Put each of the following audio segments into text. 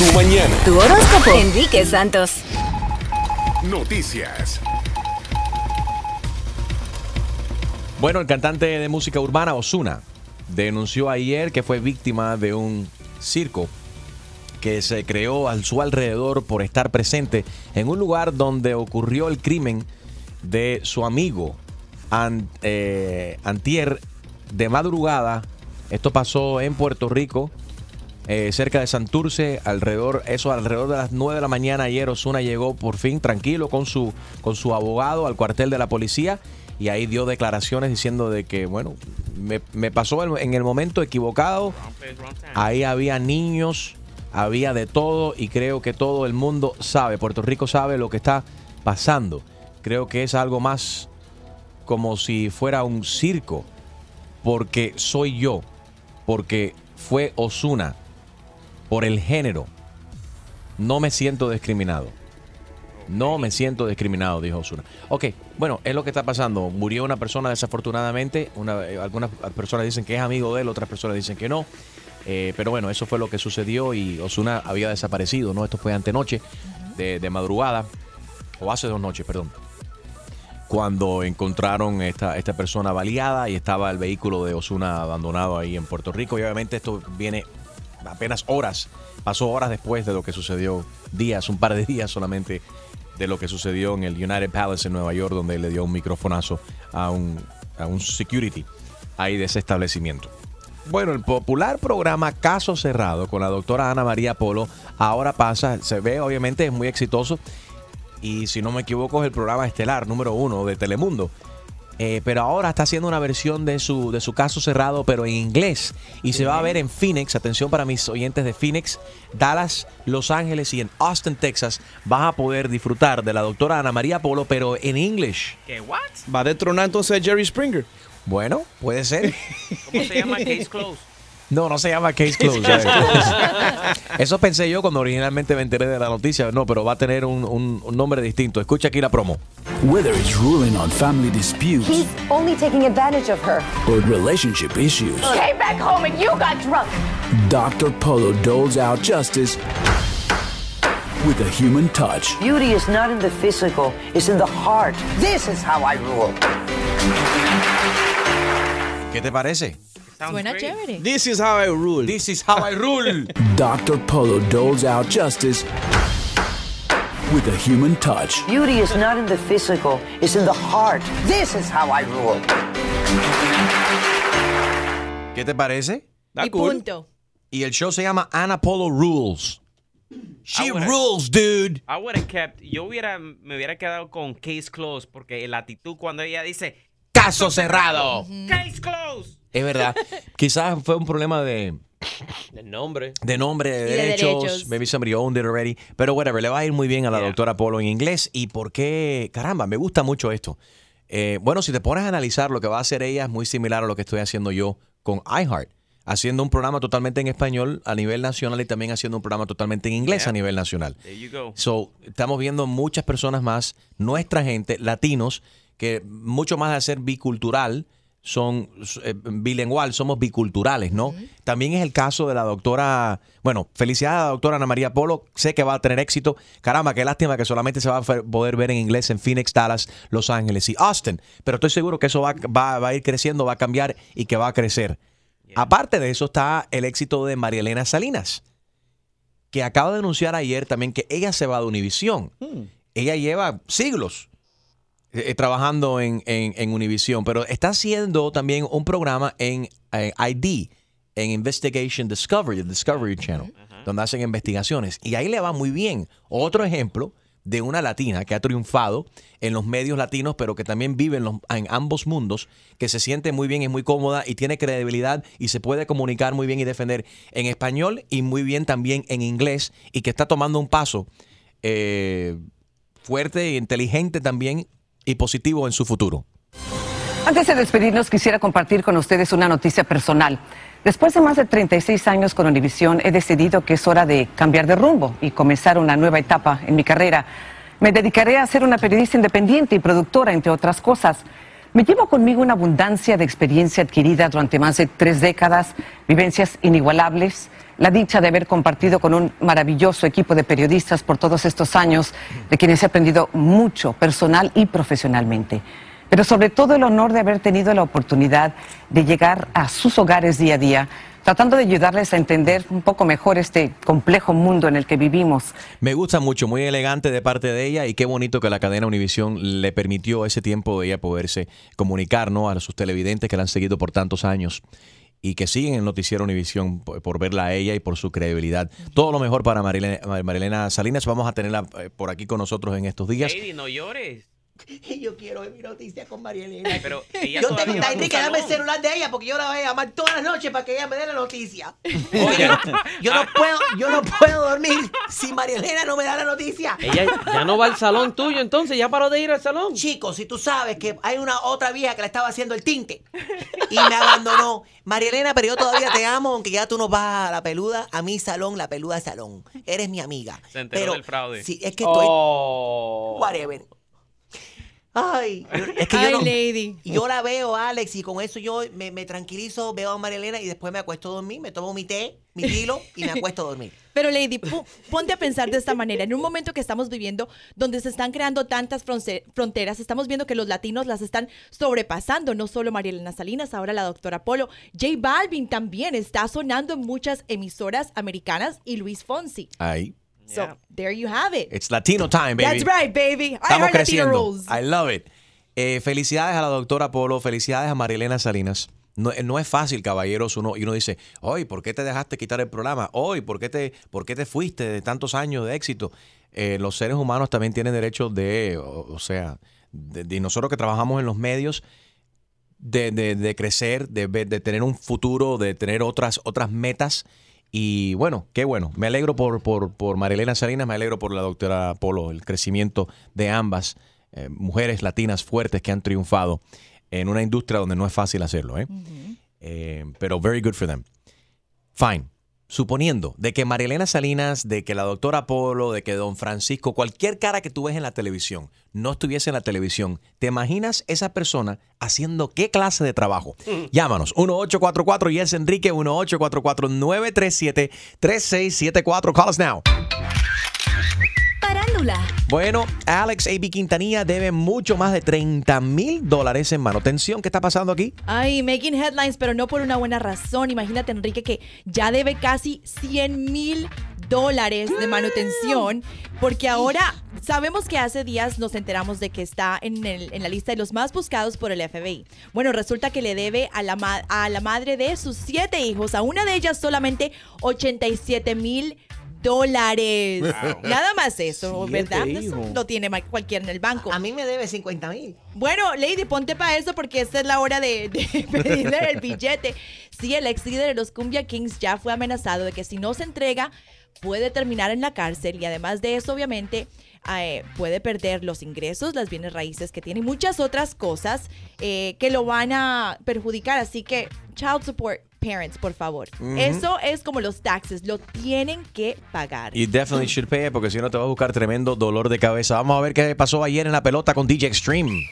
tu mañana. Tu horóscopo. Enrique Santos. Noticias. Bueno, el cantante de música urbana Osuna denunció ayer que fue víctima de un circo que se creó a su alrededor por estar presente en un lugar donde ocurrió el crimen de su amigo eh, Antier de madrugada. Esto pasó en Puerto Rico, eh, cerca de Santurce, alrededor, eso alrededor de las 9 de la mañana ayer Osuna llegó por fin tranquilo con su, con su abogado al cuartel de la policía y ahí dio declaraciones diciendo de que, bueno, me, pasó en el momento equivocado. Ahí había niños, había de todo y creo que todo el mundo sabe, Puerto Rico sabe lo que está pasando. Creo que es algo más como si fuera un circo, porque soy yo, porque fue Osuna, por el género. No me siento discriminado. No me siento discriminado, dijo Osuna. Ok, bueno, es lo que está pasando. Murió una persona desafortunadamente. Una, eh, algunas personas dicen que es amigo de él, otras personas dicen que no. Eh, pero bueno, eso fue lo que sucedió y Osuna había desaparecido, ¿no? Esto fue antenoche, de, de madrugada, o hace dos noches, perdón. Cuando encontraron esta, esta persona baleada y estaba el vehículo de Osuna abandonado ahí en Puerto Rico. Y obviamente esto viene apenas horas, pasó horas después de lo que sucedió, días, un par de días solamente de lo que sucedió en el United Palace en Nueva York, donde le dio un microfonazo a un, a un security ahí de ese establecimiento. Bueno, el popular programa Caso Cerrado con la doctora Ana María Polo ahora pasa, se ve obviamente es muy exitoso y si no me equivoco es el programa estelar número uno de Telemundo. Eh, pero ahora está haciendo una versión de su, de su caso cerrado, pero en inglés. Y se va a ver en Phoenix, atención para mis oyentes de Phoenix, Dallas, Los Ángeles y en Austin, Texas. Vas a poder disfrutar de la doctora Ana María Polo, pero en inglés. ¿Qué? ¿What? Va a detronar entonces a Jerry Springer. Bueno, puede ser. ¿Cómo se llama Case Close? No, no se llama Case Closed. Eso pensé yo cuando originalmente me enteré de la noticia. No, pero va a tener un, un, un nombre distinto. Escucha aquí la promo. Whether it's ruling on family disputes He's only taking advantage of her. or relationship issues, Came back home and you got drunk. Dr. Polo doles out justice with a human touch. Beauty is not in the physical, it's in the heart. This is how I rule. ¿Qué te parece? Suena chévere. This is how I rule. This is how I rule. Dr. Polo doles out justice with a human touch. Beauty is not in the physical, it's in the heart. This is how I rule. ¿Qué te parece? Y cool. punto. Y el show se llama Ana Polo Rules. She rules, dude. I would have kept, yo hubiera, me hubiera quedado con Case Close porque la actitud cuando ella dice Caso cerrado. Case Close. Es verdad. Quizás fue un problema de, nombre. de nombre, de Y de derechos. derechos. Maybe somebody owned it already. Pero whatever, le va a ir muy bien a la Yeah. doctora Polo en inglés. ¿Y por qué? Caramba, me gusta mucho esto. Eh, bueno, si te pones a analizar lo que va a hacer ella es muy similar a lo que estoy haciendo yo con iHeart. Haciendo un programa totalmente en español a nivel nacional y también haciendo un programa totalmente en inglés Yeah. a nivel nacional. There you go. So, estamos viendo muchas personas más, nuestra gente, latinos, que mucho más de ser bicultural, son eh, bilingual, somos biculturales, ¿no? También es el caso de la doctora, bueno, felicidades a la doctora Ana María Polo, sé que va a tener éxito. Caramba, qué lástima que solamente se va a poder ver en inglés en Phoenix, Dallas, Los Ángeles y Austin, pero estoy seguro que eso va, va- va a ir creciendo, va a cambiar y que va a crecer. Aparte de eso está el éxito de María Elena Salinas que acaba de anunciar ayer también que ella se va de Univisión. Ella lleva siglos eh, eh, trabajando en, en, en Univisión, pero está haciendo también un programa en eh, ID, en Investigation Discovery, el Discovery Channel, donde hacen investigaciones. Y ahí le va muy bien. Otro ejemplo de una latina que ha triunfado en los medios latinos, pero que también vive en, los- en ambos mundos, que se siente muy bien, es muy cómoda y tiene credibilidad y se puede comunicar muy bien y defender en español y muy bien también en inglés y que está tomando un paso eh, fuerte, inteligente también y positivo en su futuro. Antes de despedirnos, quisiera compartir con ustedes una noticia personal. Después de más de 36 años con Univisión, he decidido que es hora de cambiar de rumbo y comenzar una nueva etapa en mi carrera. Me dedicaré a ser una periodista independiente y productora, entre otras cosas. Me llevo conmigo una abundancia de experiencia adquirida durante más de tres décadas, vivencias inigualables, la dicha de haber compartido con un maravilloso equipo de periodistas por todos estos años, de quienes he aprendido mucho personal y profesionalmente. Pero sobre todo el honor de haber tenido la oportunidad de llegar a sus hogares día a día, tratando de ayudarles a entender un poco mejor este complejo mundo en el que vivimos. Me gusta mucho, muy elegante de parte de ella y qué bonito que la cadena Univisión le permitió ese tiempo de ella poderse comunicar a sus televidentes que la han seguido por tantos años y que siguen el noticiero Univisión por, por verla a ella y por su credibilidad. Todo lo mejor para Marilena, Salinas. Vamos a tenerla eh, por aquí con nosotros en estos días. No llores. Yo quiero ver mi noticia con María Elena. Pero ella yo tengo Enrique, dame el celular de ella porque yo la voy a llamar todas las noches para que ella me dé la noticia. Oye. Yo no puedo, yo no puedo dormir si María Elena no me da la noticia. Ella ya no va al salón tuyo, entonces ya paró de ir al salón. Chicos, si tú sabes que hay una otra vieja que le estaba haciendo el tinte y me abandonó. María Elena, pero yo todavía te amo, aunque ya tú no vas a la peluda, a mi salón, la peluda salón. Eres mi amiga. Se enteró pero, del fraude. Sí, es que estoy. Oh. Whatever. Ay, es que yo Ay, no. lady. Yo la veo, Alex, y con eso yo me, me tranquilizo, veo a María Elena y después me acuesto a dormir, me tomo mi té, mi kilo y me acuesto a dormir. Pero Lady, ponte a pensar de esta manera. En un momento que estamos viviendo donde se están creando tantas fronteras, estamos viendo que los latinos las están sobrepasando. No solo María Elena Salinas, ahora la doctora Polo. J Balvin también está sonando en muchas emisoras americanas y Luis Fonsi. Ahí. So, there you have it. It's Latino time, baby. That's right, baby. I Estamos Latino creciendo. rules. I love it. Eh, felicidades a la doctora Polo, felicidades a Marilena Salinas. No, eh, no es fácil, caballeros, uno, y uno dice, hoy, ¿por qué te dejaste quitar el programa? Hoy, ¿por qué te, por qué te fuiste de tantos años de éxito? Eh, los seres humanos también tienen derecho de, o, o sea, de, de nosotros que trabajamos en los medios, de, de- de crecer, de, de tener un futuro, de tener otras, otras metas. Y bueno, qué bueno. Me alegro por, por, por Marilena Salinas, me alegro por la doctora Polo, el crecimiento de ambas eh, mujeres latinas fuertes que han triunfado en una industria donde no es fácil hacerlo. ¿eh? Eh, pero very good for them. Fine. Suponiendo de que Marilena Salinas, de que la doctora Polo, de que don Francisco, cualquier cara que tú ves en la televisión, no estuviese en la televisión, ¿te imaginas esa persona haciendo qué clase de trabajo? Llámanos, 1844 y es Enrique, 1844-937-3674. Call us now. Parándula. Bueno, Alex A.B. Quintanilla debe mucho más de 30 mil dólares en manutención. ¿Qué está pasando aquí? Ay, making headlines, pero no por una buena razón. Imagínate, Enrique, que ya debe casi 100 mil dólares de manutención, porque ahora sabemos que hace días nos enteramos de que está en, el- en la lista de los más buscados por el FBI. Bueno, resulta que le debe a la, ma- a la madre de sus siete hijos, a una de ellas solamente 87 mil dólares. Nada más eso, ¿verdad? Eso lo tiene cualquiera en el banco. A mí me debe 50 mil. Bueno, Lady, ponte para eso porque esta es la hora de, de pedirle el billete. Sí, el ex líder de los Cumbia Kings ya fue amenazado de que si no se entrega puede terminar en la cárcel y además de eso, obviamente, eh, puede perder los ingresos, las bienes raíces que tiene y muchas otras cosas eh, que lo van a perjudicar. Así que, child support parents, por favor. Eso es como los taxes, lo tienen que pagar. Y definitely should pay it, porque si no te va a buscar tremendo dolor de cabeza. Vamos a ver qué pasó ayer en la pelota con DJ Extreme.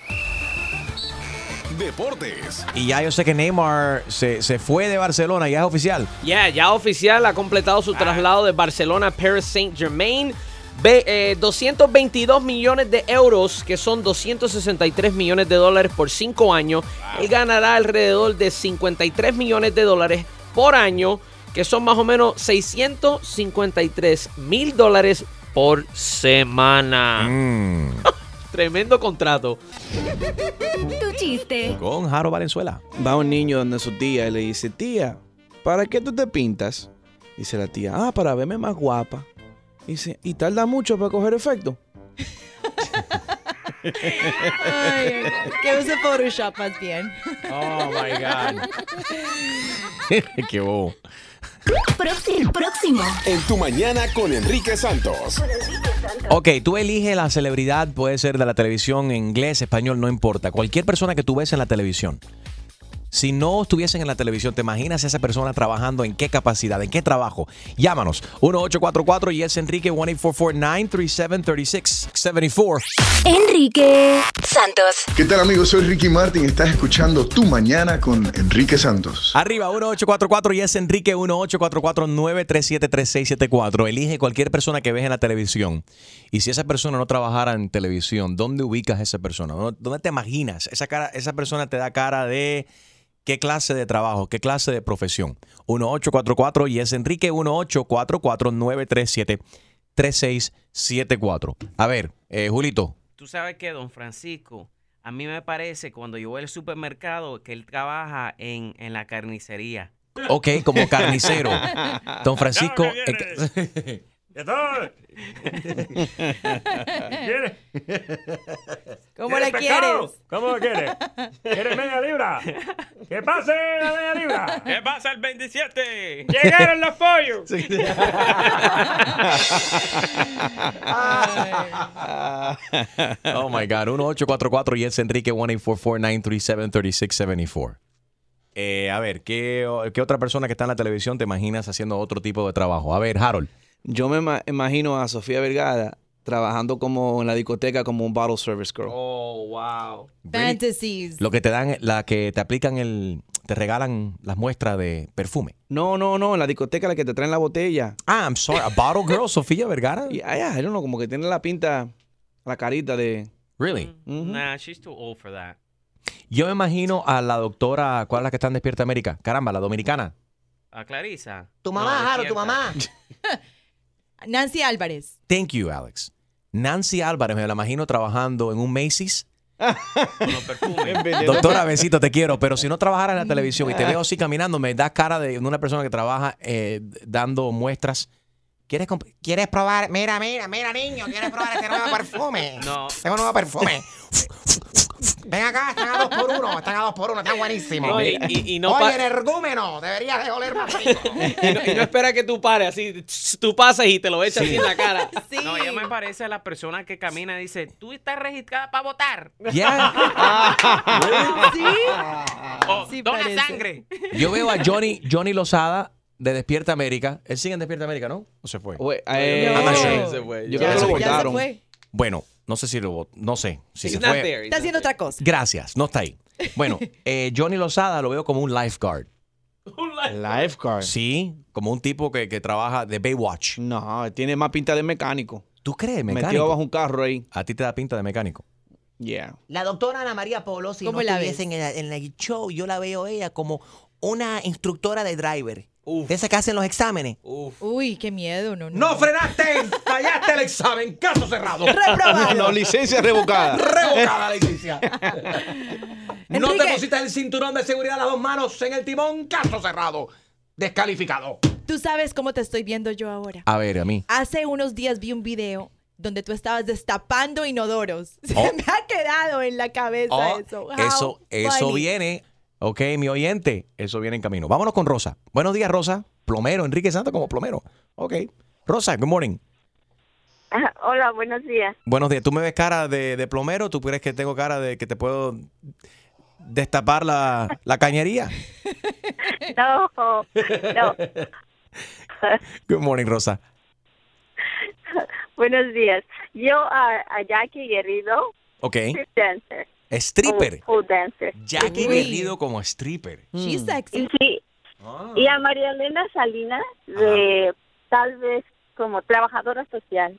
Deportes. Y ya yo sé que Neymar se, se fue de Barcelona, ya es oficial. Ya, ya oficial ha completado su traslado de Barcelona a Paris Saint Germain. Ve, eh, 222 millones de euros, que son 263 millones de dólares por 5 años. Él ganará alrededor de 53 millones de dólares por año, que son más o menos 653 mil dólares por semana. Tremendo contrato. Tu chiste. Con Jaro Valenzuela. Va un niño donde su tía y le dice, tía, ¿para qué tú te pintas? Dice la tía, ah, para verme más guapa. Dice, ¿y tarda mucho para coger efecto? Ay, que use Photoshop más bien. Oh my God. Qué bobo. Próximo. Próximo. En tu mañana con Enrique Santos. Ok, tú eliges la celebridad, puede ser de la televisión, inglés, español, no importa. Cualquier persona que tú ves en la televisión. Si no estuviesen en la televisión, ¿te imaginas a esa persona trabajando en qué capacidad, en qué trabajo? Llámanos. 1844 y es Enrique 1844 937 3674. Enrique Santos. ¿Qué tal amigos? Soy Ricky Martin. Estás escuchando Tu Mañana con Enrique Santos. Arriba 1844 y es Enrique 1844-937-3674. Elige cualquier persona que ves en la televisión. Y si esa persona no trabajara en televisión, ¿dónde ubicas a esa persona? ¿Dónde te imaginas? Esa, cara, esa persona te da cara de qué clase de trabajo, qué clase de profesión. 1844 y es Enrique 1844-937-3674. A ver, eh, Julito. Tú sabes que don Francisco, a mí me parece cuando yo voy al supermercado que él trabaja en, en la carnicería. Ok, como carnicero. Don Francisco. ¿Qué tal? ¿Quieres? ¿Cómo ¿Quieres la pescado? quieres? ¿Cómo lo quieres? ¿Quieres media libra? ¿Qué pase la media libra? ¿Qué pasa el 27? ¡Llegaron los pollos! Oh my God. 1844 y es Enrique 1-844-937-3674. Eh, a ver, ¿qué, ¿qué otra persona que está en la televisión te imaginas haciendo otro tipo de trabajo? A ver, Harold. Yo me ima- imagino a Sofía Vergara trabajando como en la discoteca como un bottle service girl. Oh, wow. Fantasies. Lo que te dan, la que te aplican el, te regalan las muestras de perfume. No, no, no, en la discoteca la que te traen la botella. Ah, I'm sorry, a bottle girl, Sofía Vergara. Yeah, yeah, I don't know, como que tiene la pinta, la carita de... Really? Nah, she's too old for that. Yo me imagino a la doctora, ¿cuál es la que está en Despierta América? Caramba, la dominicana. ¿A Clarisa? Tu mamá, Jaro, tu mamá. Nancy Álvarez. Thank you, Alex. Nancy Álvarez, me la imagino trabajando en un Macy's. Doctora, besito, te quiero, pero si no trabajara en la televisión y te veo así caminando, me da cara de una persona que trabaja eh, dando muestras. ¿Quieres, ¿Quieres probar? Mira, mira, mira, niño, ¿quieres probar este nuevo perfume? No. Tengo un nuevo perfume. Ven acá, están a dos por uno, están a dos por uno, están buenísimos. No, y- y- y no Oye, pa- energúmeno, deberías de oler más rico. Y no, y no espera que tú pares, así tú pasas y te lo echas así en la cara. No, ella me parece a la persona que camina y dice, tú estás registrada para votar. ¿Sí? O, Sí dona sangre. Yo veo a Johnny, Johnny Lozada de Despierta América. Él sigue en Despierta América, ¿no? ¿O se fue? Güey, eh, sure. No. Se fue. Yo creo que lo votaron. fue. Bueno, no sé si lo vot- no sé si se fue. there. Está haciendo otra cosa. Gracias, no está ahí. Bueno, eh, Johnny Lozada lo veo como un lifeguard. Lifeguard. Sí, como un tipo que, que trabaja de Baywatch. No, tiene más pinta de mecánico. ¿Tú crees, Metido mecánico? bajo un carro ahí. A ti te da pinta de mecánico. Yeah. La doctora Ana María Polo, si no ¿Cómo la estuviese en el, en el show, yo la veo ella como una instructora de driver. De esas que hacen los exámenes. Uy, qué miedo. No, no. ¡No frenaste! ¡Fallaste el examen! ¡Caso cerrado! Reprobado. No, licencia revocada. ¡Revocada la licencia! ¡No te pusiste el cinturón de seguridad a las dos manos en el timón! ¡Caso cerrado! ¡Descalificado! Tú sabes cómo te estoy viendo yo ahora. A ver, a mí. Hace unos días vi un video donde tú estabas destapando inodoros. Se Oh. me ha quedado en la cabeza Oh, eso. How eso, eso viene. Ok, mi oyente, eso viene en camino. Vámonos con Rosa. Buenos días, Rosa. Plomero, Enrique Santos como plomero. Ok. Rosa, good morning. Ah, Hola, buenos días. Buenos días. ¿Tú me ves cara de, de plomero? ¿Tú crees que tengo cara de que te puedo destapar la, la cañería? No, no. Good morning, Rosa. buenos días. Yo a, a Jackie Guerrido, Ok. Stripper. O pole dancer. Jackie Uy. Guerrido como stripper. She's Y sexy. sí. Y a María Elena Salinas, de tal vez como trabajadora social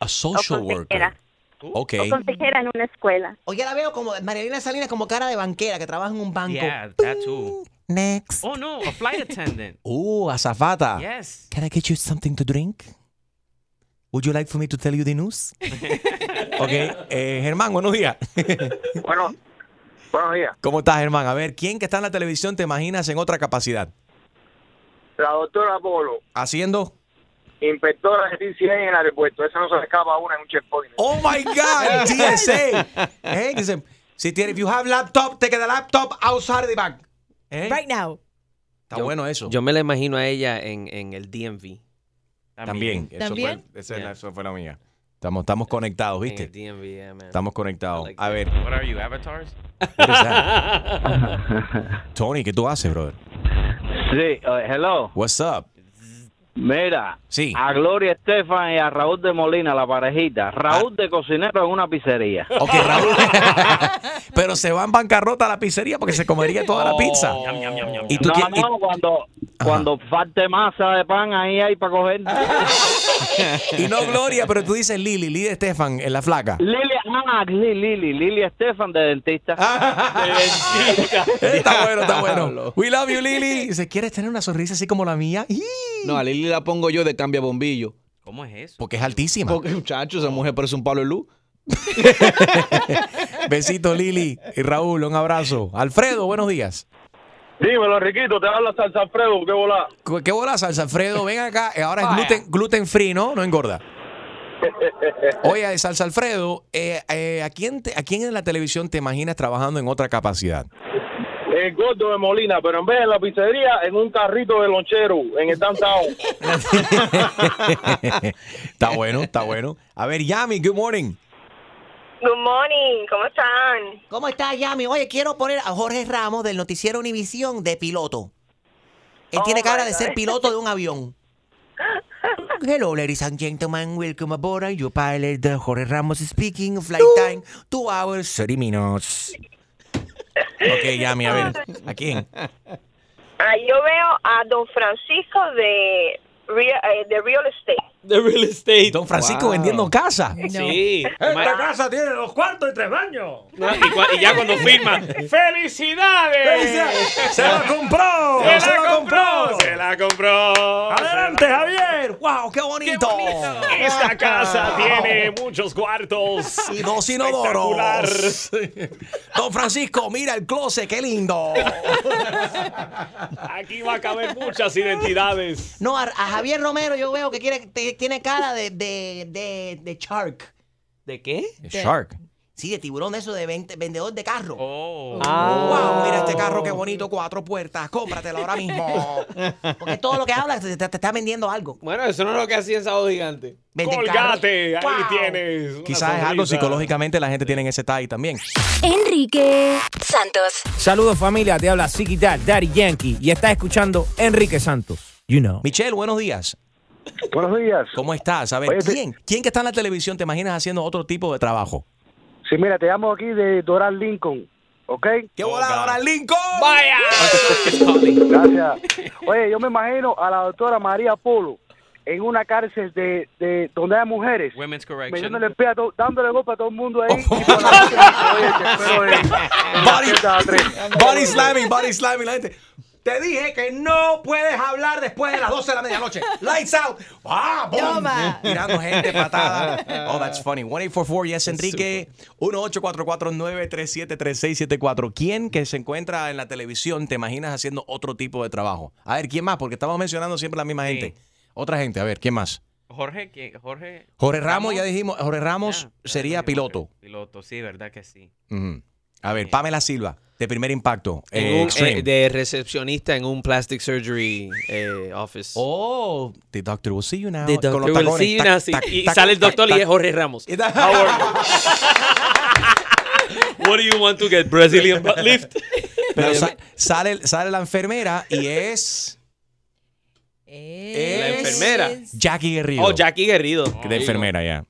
A social o worker. consejera. Ok. O consejera en una escuela. O ya la veo como Marilena Salinas como cara de banquera que trabaja en un banco. Yeah, that too. Next. Oh, no, a flight attendant. Uh, azafata. Yes. Can I get you something to drink? Would you like for me to tell you the news? ok, eh, Germán, buenos días. Bueno, buenos días. ¿Cómo estás, Germán? A ver, ¿quién que está en la televisión te imaginas en otra capacidad? La doctora Polo, ¿Haciendo? inspectora de TCA en el aeropuerto. Esa no se le escapa a una en un checkpoint. ¡Oh, my God! TSA. Eh, dice, si tiene, if you have laptop, take the laptop outside the bag. Eh, Right now. Está Yo- bueno eso. Yo me la imagino a ella en, en el DMV. También. Eso, ¿También? Fue, esa- Yeah. eso fue la mía. Estamos, estamos conectados, ¿viste? DMV. Estamos conectados. like A ver, What are you, avatars? what is that? Tony, ¿qué tú haces, brother? Sí, uh, hello. What's up? Mira, Sí. a Gloria Estefan y a Raúl de Molina, la parejita. Raúl de cocinero en una pizzería. Ok, Raúl. Pero se va en bancarrota a la pizzería porque se comería toda la pizza. Y tú no, no, cuando, cuando falte masa de pan, ahí hay para coger. Y no Gloria, pero tú dices Lili, Lili Estefan en la flaca. Lili, ah, Lili, Lili, Lili Estefan de dentista. Está bueno, está bueno. We love you, Lili. Dice, ¿quieres tener una sonrisa así como la mía? No, a Lili la pongo yo de cambia bombillo. ¿Cómo es eso? Porque es altísima. Porque, muchacho, esa mujer parece un palo de luz. Besito, Lili. Y Raúl, un abrazo. Alfredo, buenos días. Dímelo, Riquito, te habla Salsa Alfredo, ¿qué volá? ¿Qué bola, Salsa Alfredo? Ven acá. Eh, Ahora es gluten, gluten free, ¿no? No engorda. Oye, Salsa Alfredo, eh, eh, ¿a, quién te- ¿a quién en la televisión te imaginas trabajando en otra capacidad? El gordo de Molina, pero en vez de en la pizzería, en un carrito de lonchero, en el downtown. está bueno, está bueno. A ver, Yami, good morning. Good morning, ¿cómo están? ¿Cómo estás, Yami? Oye, quiero poner a Jorge Ramos del noticiero Univisión de piloto. Él Oh, tiene cara de ser piloto de un avión. Hello, ladies and gentlemen. Welcome aboard. Your pilot, Jorge Ramos speaking. Flight time, 2 hours, 30 minutes. Ok, Yami, a ver. ¿A quién? Ah, yo veo a don Francisco de, eh, de Real Estate. De real estate. Don Francisco vendiendo casa. Sí. Esta casa tiene dos cuartos y tres baños. No, y, ya cuando firma, ¡Felicidades! ¡Se la compró! ¡Se, ¡Se la la compró! compró! ¡Se la compró! ¡Adelante, Javier! ¡Wow, qué bonito! Esta casa tiene muchos cuartos. Y dos inodoros. Don Francisco, mira el closet, qué lindo. Aquí va a caber muchas identidades. No, a, a Javier Romero yo veo que quiere, te- tiene cara de, de, de, de shark. ¿De qué? Shark. Sí, de tiburón de eso, de vendedor de carro. Oh. Wow, mira este carro, qué bonito, cuatro puertas, cómpratelo ahora mismo. Porque todo lo que habla te, te- te está vendiendo algo. Bueno, eso no es lo que hacía en Sábado Gigante. Venden Colgate, ahí carros. Wow. tienes. una Quizás es algo sonrisa. psicológicamente la gente tiene en ese tie también. Enrique Santos. Saludos familia, te habla Ziggy Dad, Daddy Yankee y estás escuchando Enrique Santos. You know. Michelle, buenos días. Buenos días. ¿Cómo estás? A ver, Oye, te- ¿quién? ¿Quién que está en la televisión te imaginas haciendo otro tipo de trabajo? Sí, mira, te llamo aquí de Doral Lincoln, ¿ok? ¡Qué voladora, Lincoln! ¡Vaya! Gracias. Oye, yo me imagino a la doctora María Polo en una cárcel de, de donde hay mujeres. Women's Correction. Metiéndole pie a to- dándole golpe a todo el mundo ahí. y por la noche, oye, te espero en- en la celda tres. Body slamming, body slamming, la gente. Te dije que no puedes hablar después de las 12 de la medianoche. Lights out. ¡Ah! boom! Tirando gente patada. Oh, that's funny. 1844 Yes Enrique. 1844-937-3674. ¿Quién que se encuentra en la televisión te imaginas haciendo otro tipo de trabajo? A ver, ¿quién más? Porque estamos mencionando siempre la misma gente. Otra gente, a ver, ¿quién más? Jorge, ¿quién? Jorge. Jorge Ramos, ya dijimos, Jorge Ramos sería piloto. Piloto, sí, verdad que sí. A ver, Pamela Silva, de primer impacto. En eh, un- Extreme. eh, de recepcionista en un plastic surgery eh, office. Oh, the doctor will see you now. The Con doctor los will tacones. see you now, sí. tac, y tac, sale el tac, doctor y es Jorge Ramos. What do you want to get? Brazilian butt lift? Pero sa- sale, sale la enfermera y es. La enfermera. Jackie Guerrido. Oh, Jackie Guerrido. De enfermera, ya.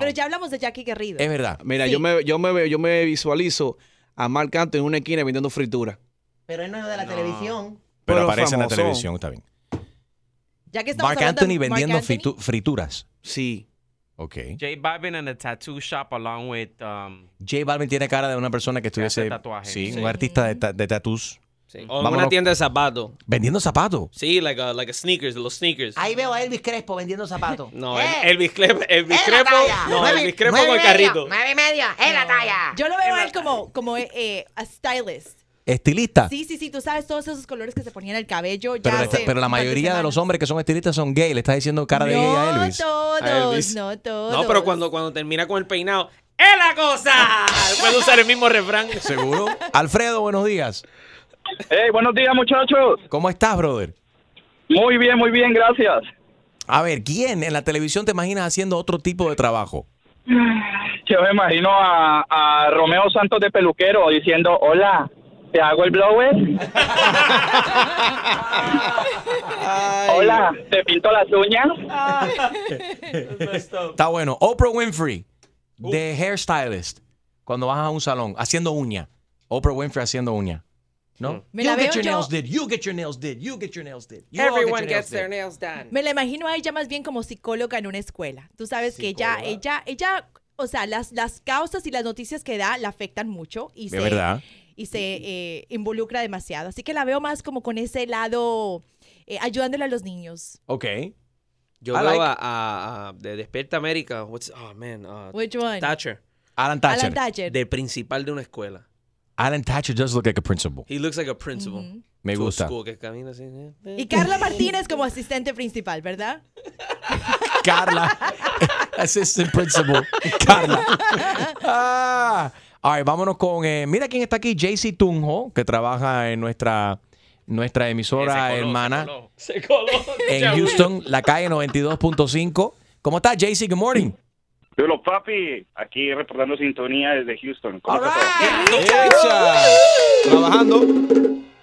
Pero ya hablamos de Jackie Guerrido. Es verdad. Mira, Sí. yo, me, yo, me, veo- yo me visualizo a Marc Anthony en una esquina vendiendo fritura. Pero él no es de la televisión. Pero, Pero aparece en la televisión, está bien. Ya que Mark Anthony vendiendo Anthony, frituras. Sí. Ok. J Balvin in a tattoo shop along with um, J Balvin tiene cara de una persona que estuviese. tatuajes. Sí, Sí. un artista de, ta- de tattoos. Sí. O en Vámonos. una tienda de zapatos. Vendiendo zapatos. Sí, like a, like a sneakers, los sneakers. Ahí veo a Elvis Crespo vendiendo zapatos. No, ¡Eh! el- Elvis Crespo, Elvis ¡Es la Crespo, talla! no, Nueve- Elvis Crespo nueve con el y media, carrito. Nueve y media, es la talla. Yo lo veo a él como, como eh, eh, a stylist. Estilista. Sí, sí, sí, tú sabes todos esos colores que se ponían en el cabello. Pero, ya está- hace pero la un par de mayoría de los semanas. hombres que son estilistas son gay. Le está diciendo cara de gay a No Elvis. todos, A Elvis. no todos. No, pero cuando, cuando termina con el peinado, ¡es la cosa! Puede usar el mismo refrán. ¿Seguro? Alfredo, buenos días. Hey, buenos días, muchachos. ¿Cómo estás, brother? Muy bien, muy bien, gracias. A ver, ¿quién en la televisión te imaginas haciendo otro tipo de trabajo? Yo me imagino a, a Romeo Santos de peluquero diciendo, hola, ¿te hago el blower? Hola, ¿te pinto las uñas? Está bueno. Oprah Winfrey, de hairstylist, cuando vas a un salón haciendo uña. Oprah Winfrey haciendo uña. ¿No? Me you la get veo your yo- nails did. You get your nails did. You get your nails did. You get Everyone your gets their nails done. Me la imagino a ella más bien como psicóloga en una escuela. Tú sabes que ella, ella, ella, o sea, las, las causas y las noticias que da la afectan mucho y De se, verdad. y se eh, involucra demasiado. Así que la veo más como con ese lado, eh, ayudándole a los niños. Ok. Yo I veo like- a, a- a- de Despierta América. What's, oh, man. uh, Which one? Thatcher. Alan Thatcher. Alan Thatcher. De principal de una escuela. Alan Thatcher does look like a principal. He looks like a principal. Me To a gusta. school que camina así. eh. Y Carla Martínez como asistente principal, ¿verdad? Carla. Assistant principal. Carla. Ah. All right, vámonos con. eh, mira quién está aquí. JC Tunjo, que trabaja en nuestra, nuestra emisora hermana Se coló. en Houston, la calle 92.5. ¿Cómo estás, JC? Good morning. Dímelo, papi. Aquí reportando sintonía desde Houston. ¿Cómo? Echa. Trabajando.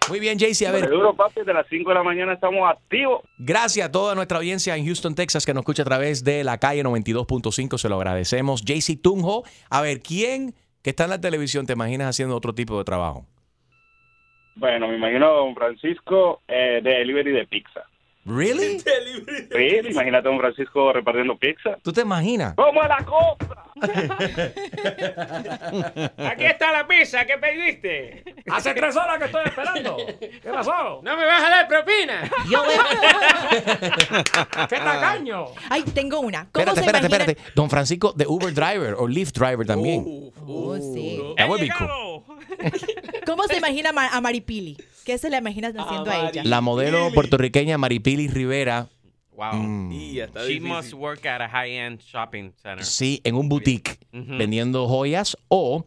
Muy bien, JC. A ver, Duro, papi. De las 5 de la mañana estamos activos. Gracias a toda nuestra audiencia en Houston, Texas, que nos escucha a través de la calle 92.5. Se lo agradecemos. JC Tunjo. A ver, ¿quién que está en la televisión te imaginas haciendo otro tipo de trabajo? Bueno, me imagino a don Francisco eh, de delivery de pizza. ¿Really? Sí, imagínate a don Francisco repartiendo pizza. ¿Tú te imaginas? ¿Cómo es la cosa? Aquí está la pizza que pediste. Hace tres horas que estoy esperando. ¿Qué pasó? No me vas a dar propina. Yo ¡Qué tacaño! Ay, tengo una. ¿Cómo Espérate, se espérate, imaginan- espérate. Don Francisco de Uber Driver o Lyft Driver también. Oh, sí. That would be cool. ¿Cómo se imagina Ma- a Maripili? ¿Qué se le imaginas haciendo a ella? La modelo puertorriqueña Maripili Rivera. Wow. Mm. She must work at a high-end shopping center. Sí, en un boutique vendiendo joyas o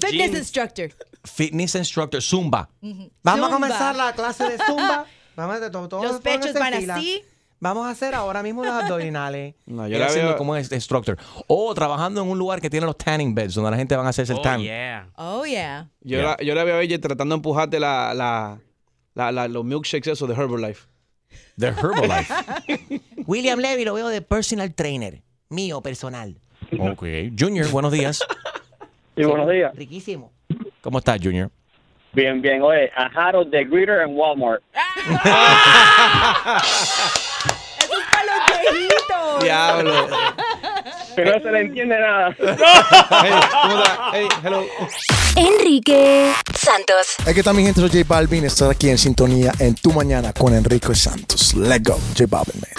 Fitness instructor. fitness instructor Zumba. Vamos Zumba. a comenzar la clase de zumba. Vamos todos Los pechos van así. Vamos a hacer ahora mismo los abdominales. No, yo la haciendo veo. como instructor. O trabajando en un lugar que tiene los tanning beds, donde la gente van a hacerse el Oh, tan. yeah. Oh, yeah. Yo, Yeah. la, yo la veo a ella tratando de empujarte la, la, la, la- los milkshakes esos de Herbalife. The Herbalife. William Levy lo veo de personal trainer. Mío, personal. ok. Junior, buenos días. Sí, buenos días. Riquísimo. ¿Cómo estás, Junior? Bien, bien. Oye, a Harold de Greeter en Walmart. Eso es para los viejitos. Diablo. Que no se le entiende nada. Hey, ¿cómo está? Hey, hello. Enrique Santos. Aquí está mi gente, soy J Balvin. Estás aquí en sintonía en Tu Mañana con Enrique Santos. Let's go, J Balvin, man.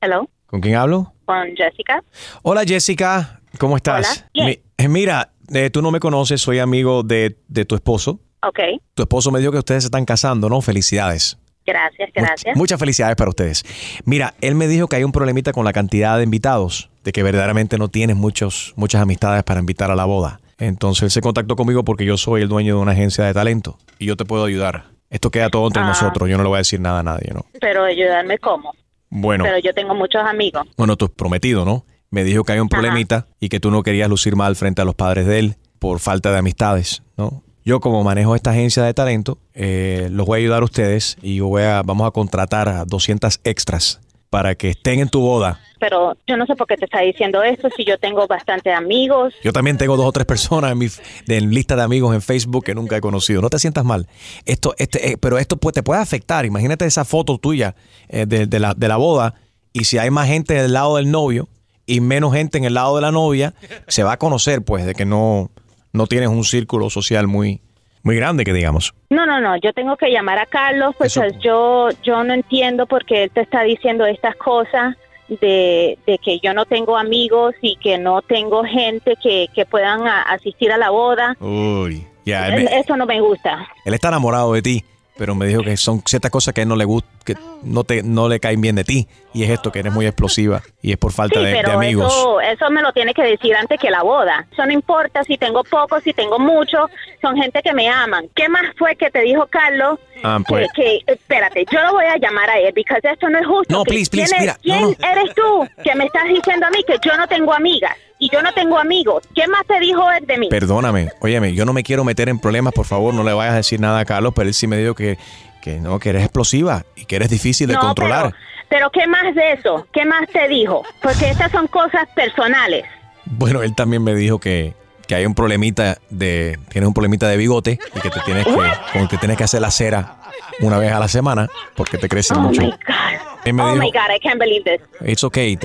Hello, ¿Con quién hablo? Con Jessica. Hola, Jessica. ¿Cómo estás? Hola. Mi- eh, mira, eh, tú no me conoces, soy amigo de, de tu esposo. Ok, Tu esposo me dijo que ustedes se están casando, ¿no? Felicidades. gracias, Much- gracias. muchas felicidades para ustedes. Mira, él me dijo que hay un problemita con la cantidad de invitados, de que verdaderamente no tienes muchos, muchas amistades para invitar a la boda. Entonces él se contactó conmigo porque yo soy el dueño de una agencia de talento y yo te puedo ayudar. Esto queda todo entre Ah. nosotros, yo no le voy a decir nada a nadie, ¿no? Pero ayudarme cómo. Bueno, Pero yo tengo muchos amigos. bueno, tu prometido, ¿no? Me dijo que hay un problemita y que tú no querías lucir mal frente a los padres de él por falta de amistades, ¿no? Yo como manejo esta agencia de talento, eh, los voy a ayudar a ustedes y yo voy a, vamos a contratar a 200 extras para que estén en tu boda. Pero yo no sé por qué te está diciendo esto si yo tengo bastante amigos. Yo también tengo dos o tres personas en mi en lista de amigos en Facebook que nunca he conocido. No te sientas mal. Esto, este, eh, pero esto pues, te puede afectar. Imagínate esa foto tuya eh, de, de la, de la boda y si hay más gente del lado del novio y menos gente en el lado de la novia, se va a conocer pues de que no, no tienes un círculo social muy, muy grande que digamos. No, no, no, yo tengo que llamar a Carlos, pues yo yo no entiendo por qué él te está diciendo estas cosas de, de que yo no tengo amigos y que no tengo gente que, que puedan a- asistir a la boda. Uy, ya, me- Eso no me gusta. él está enamorado de ti, pero me dijo que son ciertas cosas que a él no le gusta, que no te, no le caen bien de ti. Y es esto, que eres muy explosiva y es por falta Sí, de, amigos. eso, eso me lo tiene que decir antes que la boda. Eso no importa si tengo poco, si tengo mucho, son gente que me aman. ¿Qué más fue que te dijo Carlos? Ah, pues. Que, que- espérate, yo lo voy a llamar a él, porque esto no es justo. No, please, please, ¿Quién, mira, no, quién eres tú que me estás diciendo a mí que yo no tengo amigas? Y yo no tengo amigos. ¿Qué más te dijo él de mí? Perdóname, óyeme, yo no me quiero meter en problemas, por favor, no le vayas a decir nada a Carlos, pero él sí me dijo que, que no, que eres explosiva y que eres difícil de No, controlar. Pero, pero ¿qué más de eso? ¿Qué más te dijo? Porque estas son cosas personales. Bueno, él también me dijo que, que hay un problemita de, tienes un problemita de bigote y que te tienes que, como que tienes que hacer la cera una vez a la semana porque te crece Oh mucho. my God. Me oh dijo, my God, I can't believe this. it's okay,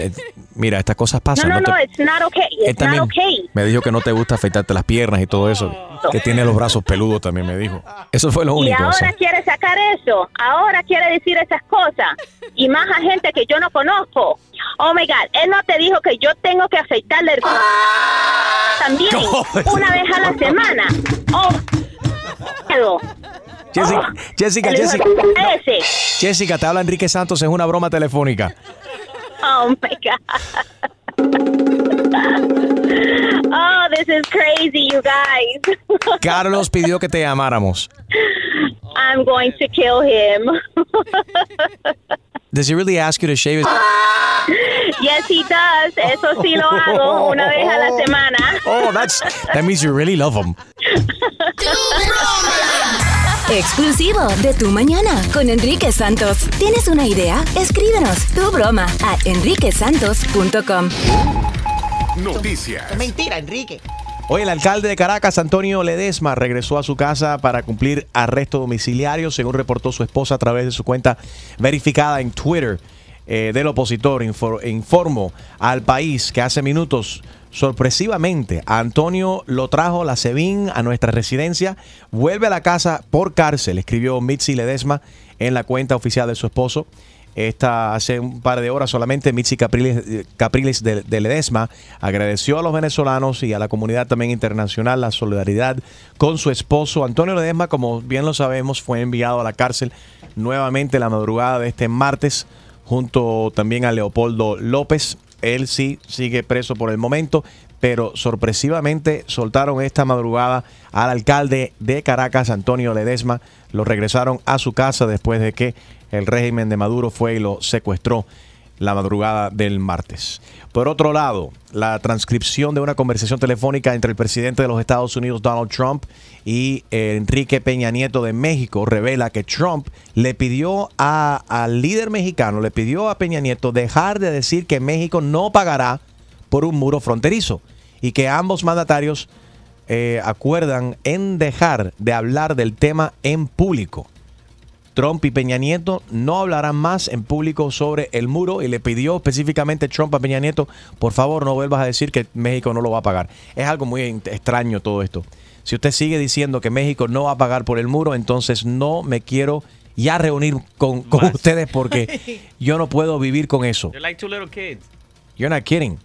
mira, estas cosas pasan. no, no no, te- it's not okay. Él It's not okay. me dijo que no te gusta afeitarte las piernas y todo eso, que tiene los brazos peludos también me dijo. Eso fue lo Y único. o ahora sea. quiere sacar eso. Ahora quiere decir esas cosas. Y más a gente que yo no conozco. Oh my God, él no te dijo que yo tengo que afeitarle el también una vez a la semana. Oh. Jessica, Jessica, de Jessica, ese. Jessica, te habla Enrique Santos, es una broma telefónica. Oh my God. Oh, this is crazy, you guys. Carlos pidió que te llamáramos. I'm going to kill him. Does he really ask you to shave his... Yes, he does. Eso sí lo hago una vez a la semana. Oh, that's, that means you really love him. Exclusivo de Tu Mañana con Enrique Santos. ¿Tienes una idea? Escríbenos tu broma a enriquesantos.com. Noticias. Es mentira, Enrique. Hoy el alcalde de Caracas, Antonio Ledesma, regresó a su casa para cumplir arresto domiciliario, según reportó su esposa a través de su cuenta verificada en Twitter eh, del opositor. Infor- informó al país que hace minutos, sorpresivamente, Antonio lo trajo la SEBIN a nuestra residencia, vuelve a la casa por cárcel, escribió Mitzi Ledesma en la cuenta oficial de su esposo. Esta hace un par de horas solamente Mitzi Capriles, Capriles de, de Ledesma agradeció a los venezolanos y a la comunidad también internacional la solidaridad con su esposo. Antonio Ledesma, como bien lo sabemos, fue enviado a la cárcel nuevamente la madrugada de este martes junto también a Leopoldo López. Él sí sigue preso por el momento, pero sorpresivamente soltaron esta madrugada al alcalde de Caracas, Antonio Ledesma. Lo regresaron a su casa después de que el régimen de Maduro fue y lo secuestró la madrugada del martes. Por otro lado, la transcripción de una conversación telefónica entre el presidente de los Estados Unidos, Donald Trump, y eh, Enrique Peña Nieto de México revela que Trump le pidió a- al líder mexicano, le pidió a Peña Nieto dejar de decir que México no pagará por un muro fronterizo y que ambos mandatarios eh, acuerdan en dejar de hablar del tema en público. Trump y Peña Nieto no hablarán más en público sobre el muro y le pidió específicamente Trump a Peña Nieto, por favor no vuelvas a decir que México no lo va a pagar. Es algo muy extraño todo esto. Si usted sigue diciendo que México no va a pagar por el muro, entonces no me quiero ya reunir con, con ustedes porque yo no puedo vivir con eso. They're like two little kids. You're not kidding.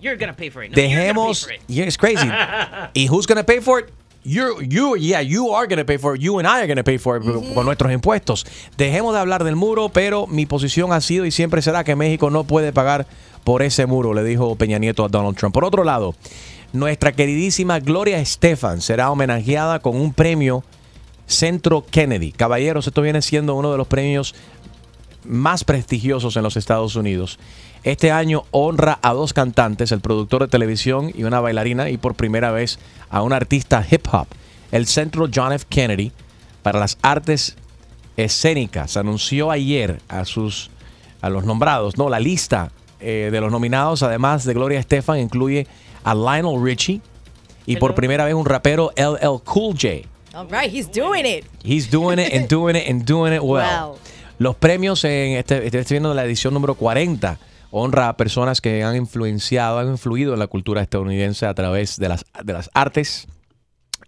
You're gonna pay for it. No, you're gonna pay Dejemos, for it. yeah, it's crazy. ¿Y who's gonna pay for it? You, you, yeah, you are gonna pay for it. You and I are gonna pay for it con nuestros impuestos. Dejemos de hablar del muro, pero mi posición ha sido y siempre será que México no puede pagar por ese muro, le dijo Peña Nieto a Donald Trump. Por otro lado, nuestra queridísima Gloria Estefan será homenajeada con un premio Centro Kennedy. Caballeros, esto viene siendo uno de los premios más prestigiosos en los Estados Unidos. Este año honra a dos cantantes, el productor de televisión y una bailarina, y por primera vez a un artista hip hop. El Centro John F. Kennedy para las artes escénicas anunció ayer a sus a los nombrados, no, la lista eh, de los nominados, además de Gloria Estefan, incluye a Lionel Richie y por primera vez un rapero LL Cool J. All right, he's doing it. He's doing it and doing it and doing it well. Wow. Los premios en este, estoy viendo la edición número 40 honra a personas que han influenciado, han influido en la cultura estadounidense a través de las, de las artes.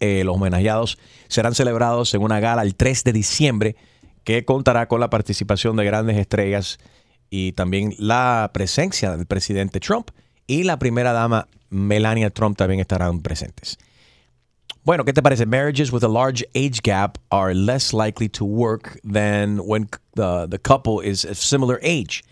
Eh, los homenajeados serán celebrados en una gala el 3 de diciembre que contará con la participación de grandes estrellas y también la presencia del presidente Trump y la primera dama Melania Trump también estarán presentes. Bueno, ¿qué te parece? Marriages with a large age gap are less likely to work than when the, the couple is of similar age.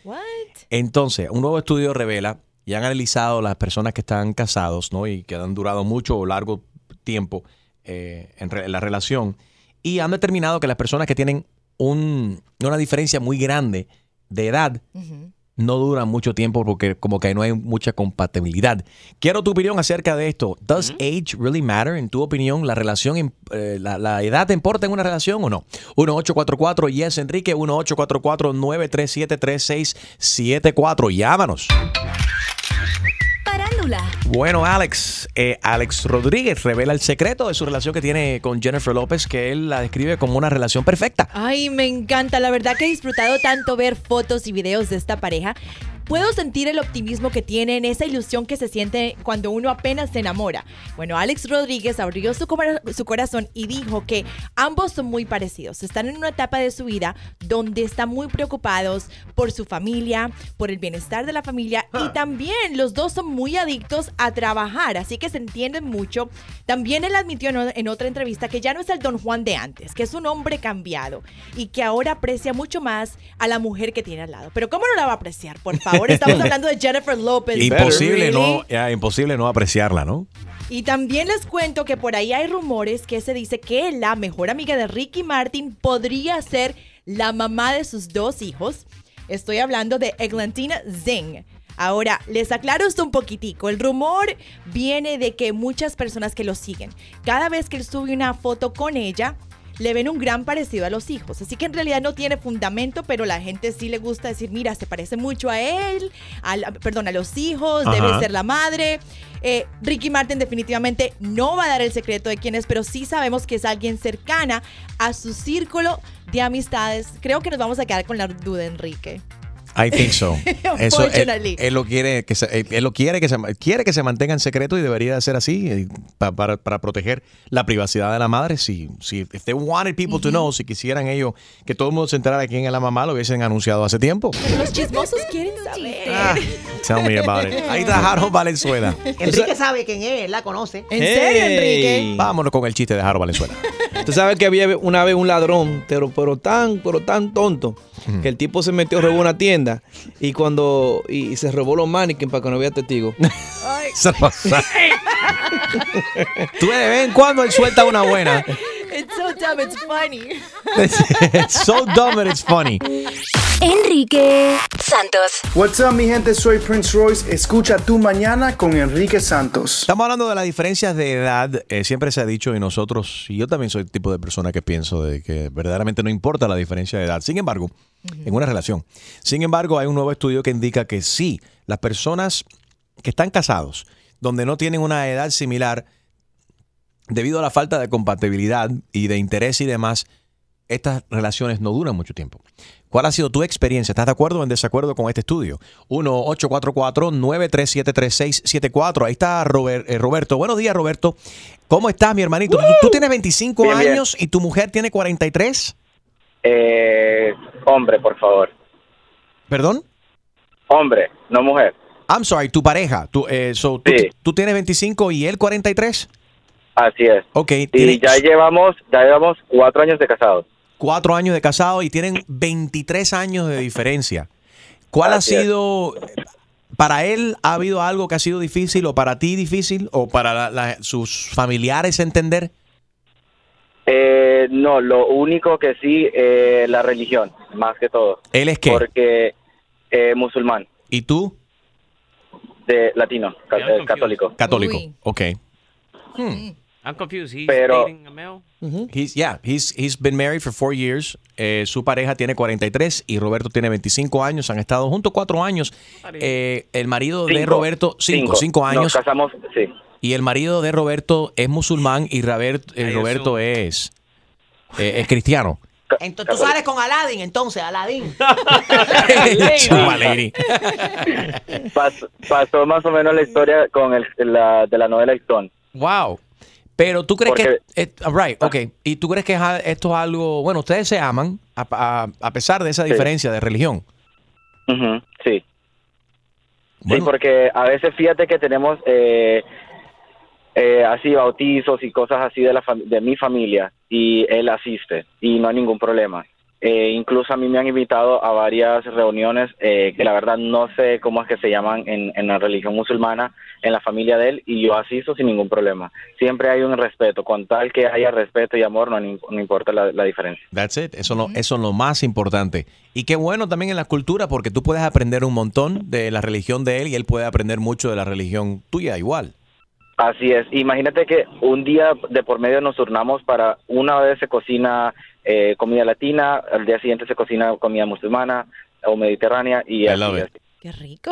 Entonces, un nuevo estudio revela y han analizado las personas que están casados ¿no? y que han durado mucho o largo tiempo eh, en, re- en la relación y han determinado que las personas que tienen un- una diferencia muy grande de edad no duran mucho tiempo porque como que no hay mucha compatibilidad. Quiero tu opinión acerca de esto. Does age really matter? En tu opinión, ¿la relación, eh, la, la edad te importa en una relación o no? 1844 Yes Enrique, 1844-937-3674. Llámanos. Bueno, Alex, eh, Alex Rodríguez revela el secreto de su relación que tiene con Jennifer López, que él la describe como una relación perfecta. Ay, me encanta. La verdad que he disfrutado tanto ver fotos y videos de esta pareja. Puedo sentir el optimismo que tienen, esa ilusión que se siente cuando uno apenas se enamora. Bueno, Alex Rodríguez abrió su, cora- su corazón y dijo que ambos son muy parecidos. Están en una etapa de su vida donde están muy preocupados por su familia, por el bienestar de la familia y también los dos son muy adictos a trabajar, así que se entienden mucho. También él admitió en otra entrevista que ya no es el Don Juan de antes, que es un hombre cambiado y que ahora aprecia mucho más a la mujer que tiene al lado. Pero ¿cómo no la va a apreciar? Por favor, estamos hablando de Jennifer López. Imposible Really? no, imposible no apreciarla, ¿no? Y también les cuento que por ahí hay rumores que se dice que la mejor amiga de Ricky Martin podría ser la mamá de sus dos hijos. Estoy hablando de Eglantina Zing. Ahora, les aclaro esto un poquitico. El rumor viene de que muchas personas que lo siguen, cada vez que él sube una foto con ella, le ven un gran parecido a los hijos. Así que en realidad no tiene fundamento, pero la gente sí le gusta decir, mira, se parece mucho a él, al- perdón, a los hijos, Ajá. debe ser la madre. Eh, Ricky Martin definitivamente no va a dar el secreto de quién es, pero sí sabemos que es alguien cercana a su círculo de amistades. Creo que nos vamos a quedar con la duda, Enrique. I think so. Eso, él, lo quiere que se, él, lo quiere que se quiere que se mantenga en secreto y debería de ser así eh, pa- para, para proteger la privacidad de la madre. Si, si if they wanted people to know, si quisieran ellos que todo el mundo se enterara de quién es la mamá, lo hubiesen anunciado hace tiempo. Pero los chismosos quieren saber. Ah, Tell me about it. Ahí está Harold Valenzuela. Enrique sabe quién es, la conoce. ¿En serio, Enrique? Vámonos con el chiste de Harold Valenzuela. Tú sabes que había una vez un ladrón, pero, pero tan, pero tan tonto, que el tipo se metió, robó una tienda y cuando y, y se robó los mannequins para que no hubiera testigos. Se pasa. Tú de vez en cuando él suelta una buena. It's so dumb, it's funny. It's so dumb that it's funny. Enrique Santos. What's up, mi gente? Soy Prince Royce. Escucha tu mañana con Enrique Santos. Estamos hablando de las diferencias de edad. Eh, siempre se ha dicho y nosotros, y yo también soy el tipo de persona que pienso de que verdaderamente no importa la diferencia de edad. Sin embargo, en una relación. Sin embargo, hay un nuevo estudio que indica que sí, las personas que están casados, donde no tienen una edad similar, debido a la falta de compatibilidad y de interés y demás, estas relaciones no duran mucho tiempo. ¿Cuál ha sido tu experiencia? ¿Estás de acuerdo o en desacuerdo con este estudio? 1-844-937-3674. Ahí está Robert- eh, Roberto. Buenos días, Roberto. ¿Cómo estás, mi hermanito? ¿Tú, tú tienes 25 Bien, bien. años y tu mujer tiene 43? Eh, hombre, por favor. ¿Perdón? Hombre, no mujer. I'm sorry, tu pareja. Tú, eh, so, tú, tú tienes 25 y él 43? Así es. Ok, Y tiene ya llevamos, ya llevamos cuatro años de casados. cuatro años de casado y tienen 23 años de diferencia. ¿Cuál Así ha es. sido, para él, ha habido algo que ha sido difícil o para ti difícil o para la- la- sus familiares entender? Eh, no, lo único que sí, eh, la religión, más que todo. ¿Él es qué? Porque eh, musulmán, ¿Y tú? de latino, ca- eh, católico. Católico. Uy. Ok. I'm confused. He's Pero- dating a male. He's, yeah, he's, he's been married for four years. Eh, su pareja tiene 43 y Roberto tiene 25 años. Han estado juntos cuatro años. Eh, el marido de Cinco. Roberto, cinco, cinco Nos años. casamos, sí. Y el marido de Roberto es musulmán y Robert- eh, Roberto es, eh, es cristiano. Entonces tú sales con Aladdin, entonces, Aladdin. Chuma lady. Pas- pasó más o menos la historia con el, la, de la novela Stone. Wow. Pero tú crees Porque- que... eh, right, ok. ¿Y tú crees que esto es algo... Bueno, ustedes se aman a, a- a pesar de esa Sí. diferencia de religión. Ujú, sí. Sí, porque a veces fíjate que tenemos eh, eh, así bautizos y cosas así de, la de mi familia y él asiste y no hay ningún problema. Eh, incluso a mí me han invitado a varias reuniones eh, que la verdad no sé cómo es que se llaman en, en la religión musulmana, en la familia de él, y yo asisto sin ningún problema. Siempre hay un respeto, con tal que haya respeto y amor, no, no importa la, la diferencia. That's it. Eso, no, eso es lo más importante. Y qué bueno también en la cultura, porque tú puedes aprender un montón de la religión de él y él puede aprender mucho de la religión tuya igual. Así es. Imagínate que un día de por medio nos turnamos para una vez se cocina eh, comida latina, al día siguiente se cocina comida musulmana o mediterránea y I así love it. Qué rico.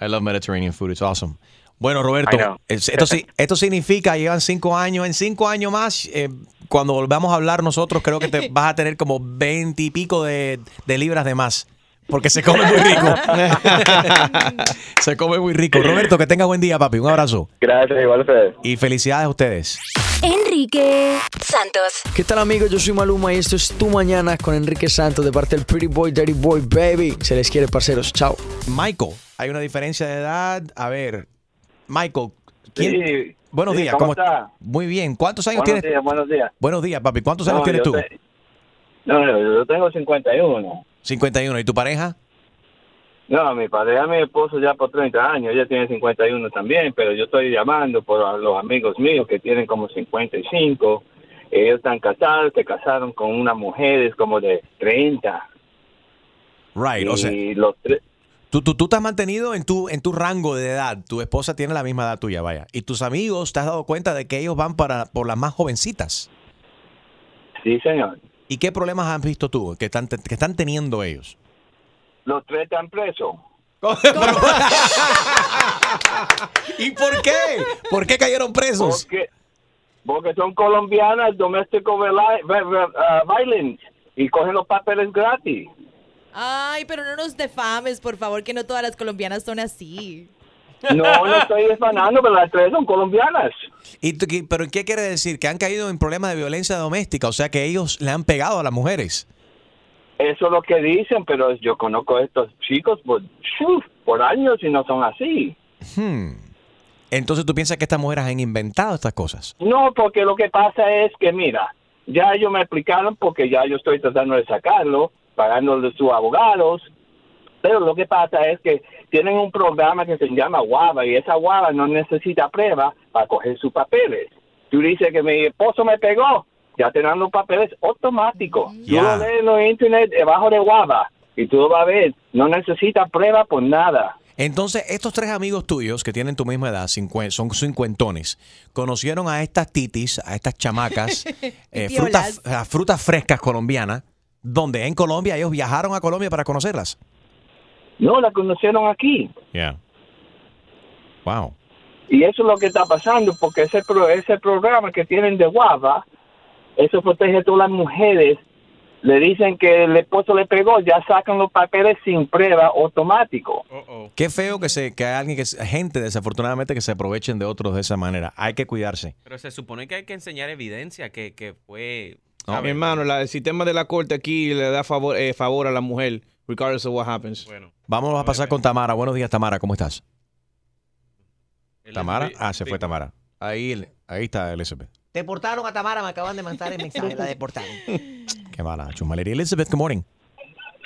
I love Mediterranean food. It's awesome. Bueno, Roberto, esto, sí- esto significa, llevan cinco años, en cinco años más, eh, cuando volvamos a hablar nosotros, creo que te vas a tener como veinte y pico de, de libras de más. Porque se come muy rico. se come muy rico. Roberto, que tenga buen día, papi. Un abrazo. Gracias, igual a ustedes. Y felicidades a ustedes. Enrique Santos. ¿Qué tal amigos? Yo soy Maluma y esto es Tu Mañana con Enrique Santos de parte del Pretty Boy, Dirty Boy, Baby. Se les quiere, parceros. Chao. Michael, hay una diferencia de edad. A ver, Michael, ¿quién? Sí. Buenos Sí, días. ¿cómo está? Muy bien. ¿Cuántos años Buenos tienes? días, buenos días. Buenos días, papi. ¿Cuántos No, años tienes tú? te- No, no, yo tengo 51. 51. ¿Y tu pareja? No, mi pareja, mi esposo ya por 30 años, ella tiene 51 también, pero yo estoy llamando por a los amigos míos que tienen como 55. Ellos están casados, se casaron con unas mujeres como de 30. Right, o sea, y los tú, tú, tú te has mantenido en tu, en tu rango de edad. Tu esposa tiene la misma edad tuya, vaya. Y tus amigos, ¿te has dado cuenta de que ellos van para, por las más jovencitas? Sí, señor. ¿Y qué problemas has visto tú que están, que están teniendo ellos? los tres están presos. ¿Y por qué? ¿Por qué cayeron presos? Porque, porque son colombianas, vi- uh, violence, y cogen los papeles gratis. Ay, pero no nos defames, por favor, que no todas las colombianas son así. No, no estoy desfanando, pero las tres son colombianas. ¿Y tú ¿Pero qué quiere decir? Que han caído en problemas de violencia doméstica, o sea que ellos le han pegado a las mujeres. Eso es lo que dicen, pero yo conozco a estos chicos por, ¡shuf! por años y no son así. Hmm. Entonces tú piensas que estas mujeres han inventado estas cosas. No, porque lo que pasa es que, mira, ya ellos me explicaron porque ya yo estoy tratando de sacarlo, pagándole sus abogados, pero lo que pasa es que tienen un programa que se llama WAVA y esa WAVA no necesita prueba para coger sus papeles. Tú dices que mi esposo me pegó, ya te dan los papeles automáticos. Tú Ya. lo lees en los internet debajo de WAVA y tú lo vas a ver, no necesita prueba por nada. Entonces, estos tres amigos tuyos que tienen tu misma edad, son cincuentones, conocieron a estas titis, a estas chamacas, eh, frutas, a frutas frescas colombianas, donde en Colombia ellos viajaron a Colombia para conocerlas. No, la conocieron aquí. Yeah. Wow. Y eso es lo que está pasando, porque ese, pro- ese programa que tienen de guava, eso protege a todas las mujeres. Le dicen que el esposo le pegó, ya sacan los papeles sin prueba automático. Qué feo que se que hay alguien que gente desafortunadamente que se aprovechen de otros de esa manera. Hay que cuidarse. Pero se supone que hay que enseñar evidencia que, que fue... No, mi hermano, la- el sistema de la corte aquí le da favor, eh, favor a la mujer, regardless of what happens. Bueno. Vamos a pasar con Tamara. Buenos días, Tamara. ¿Cómo estás? Tamara. Ah, se fue Tamara. Ahí, ahí está Elizabeth. Deportaron a Tamara, me acaban de mandar el mensaje, la deportaron. Qué mala chumalería. Elizabeth, good morning.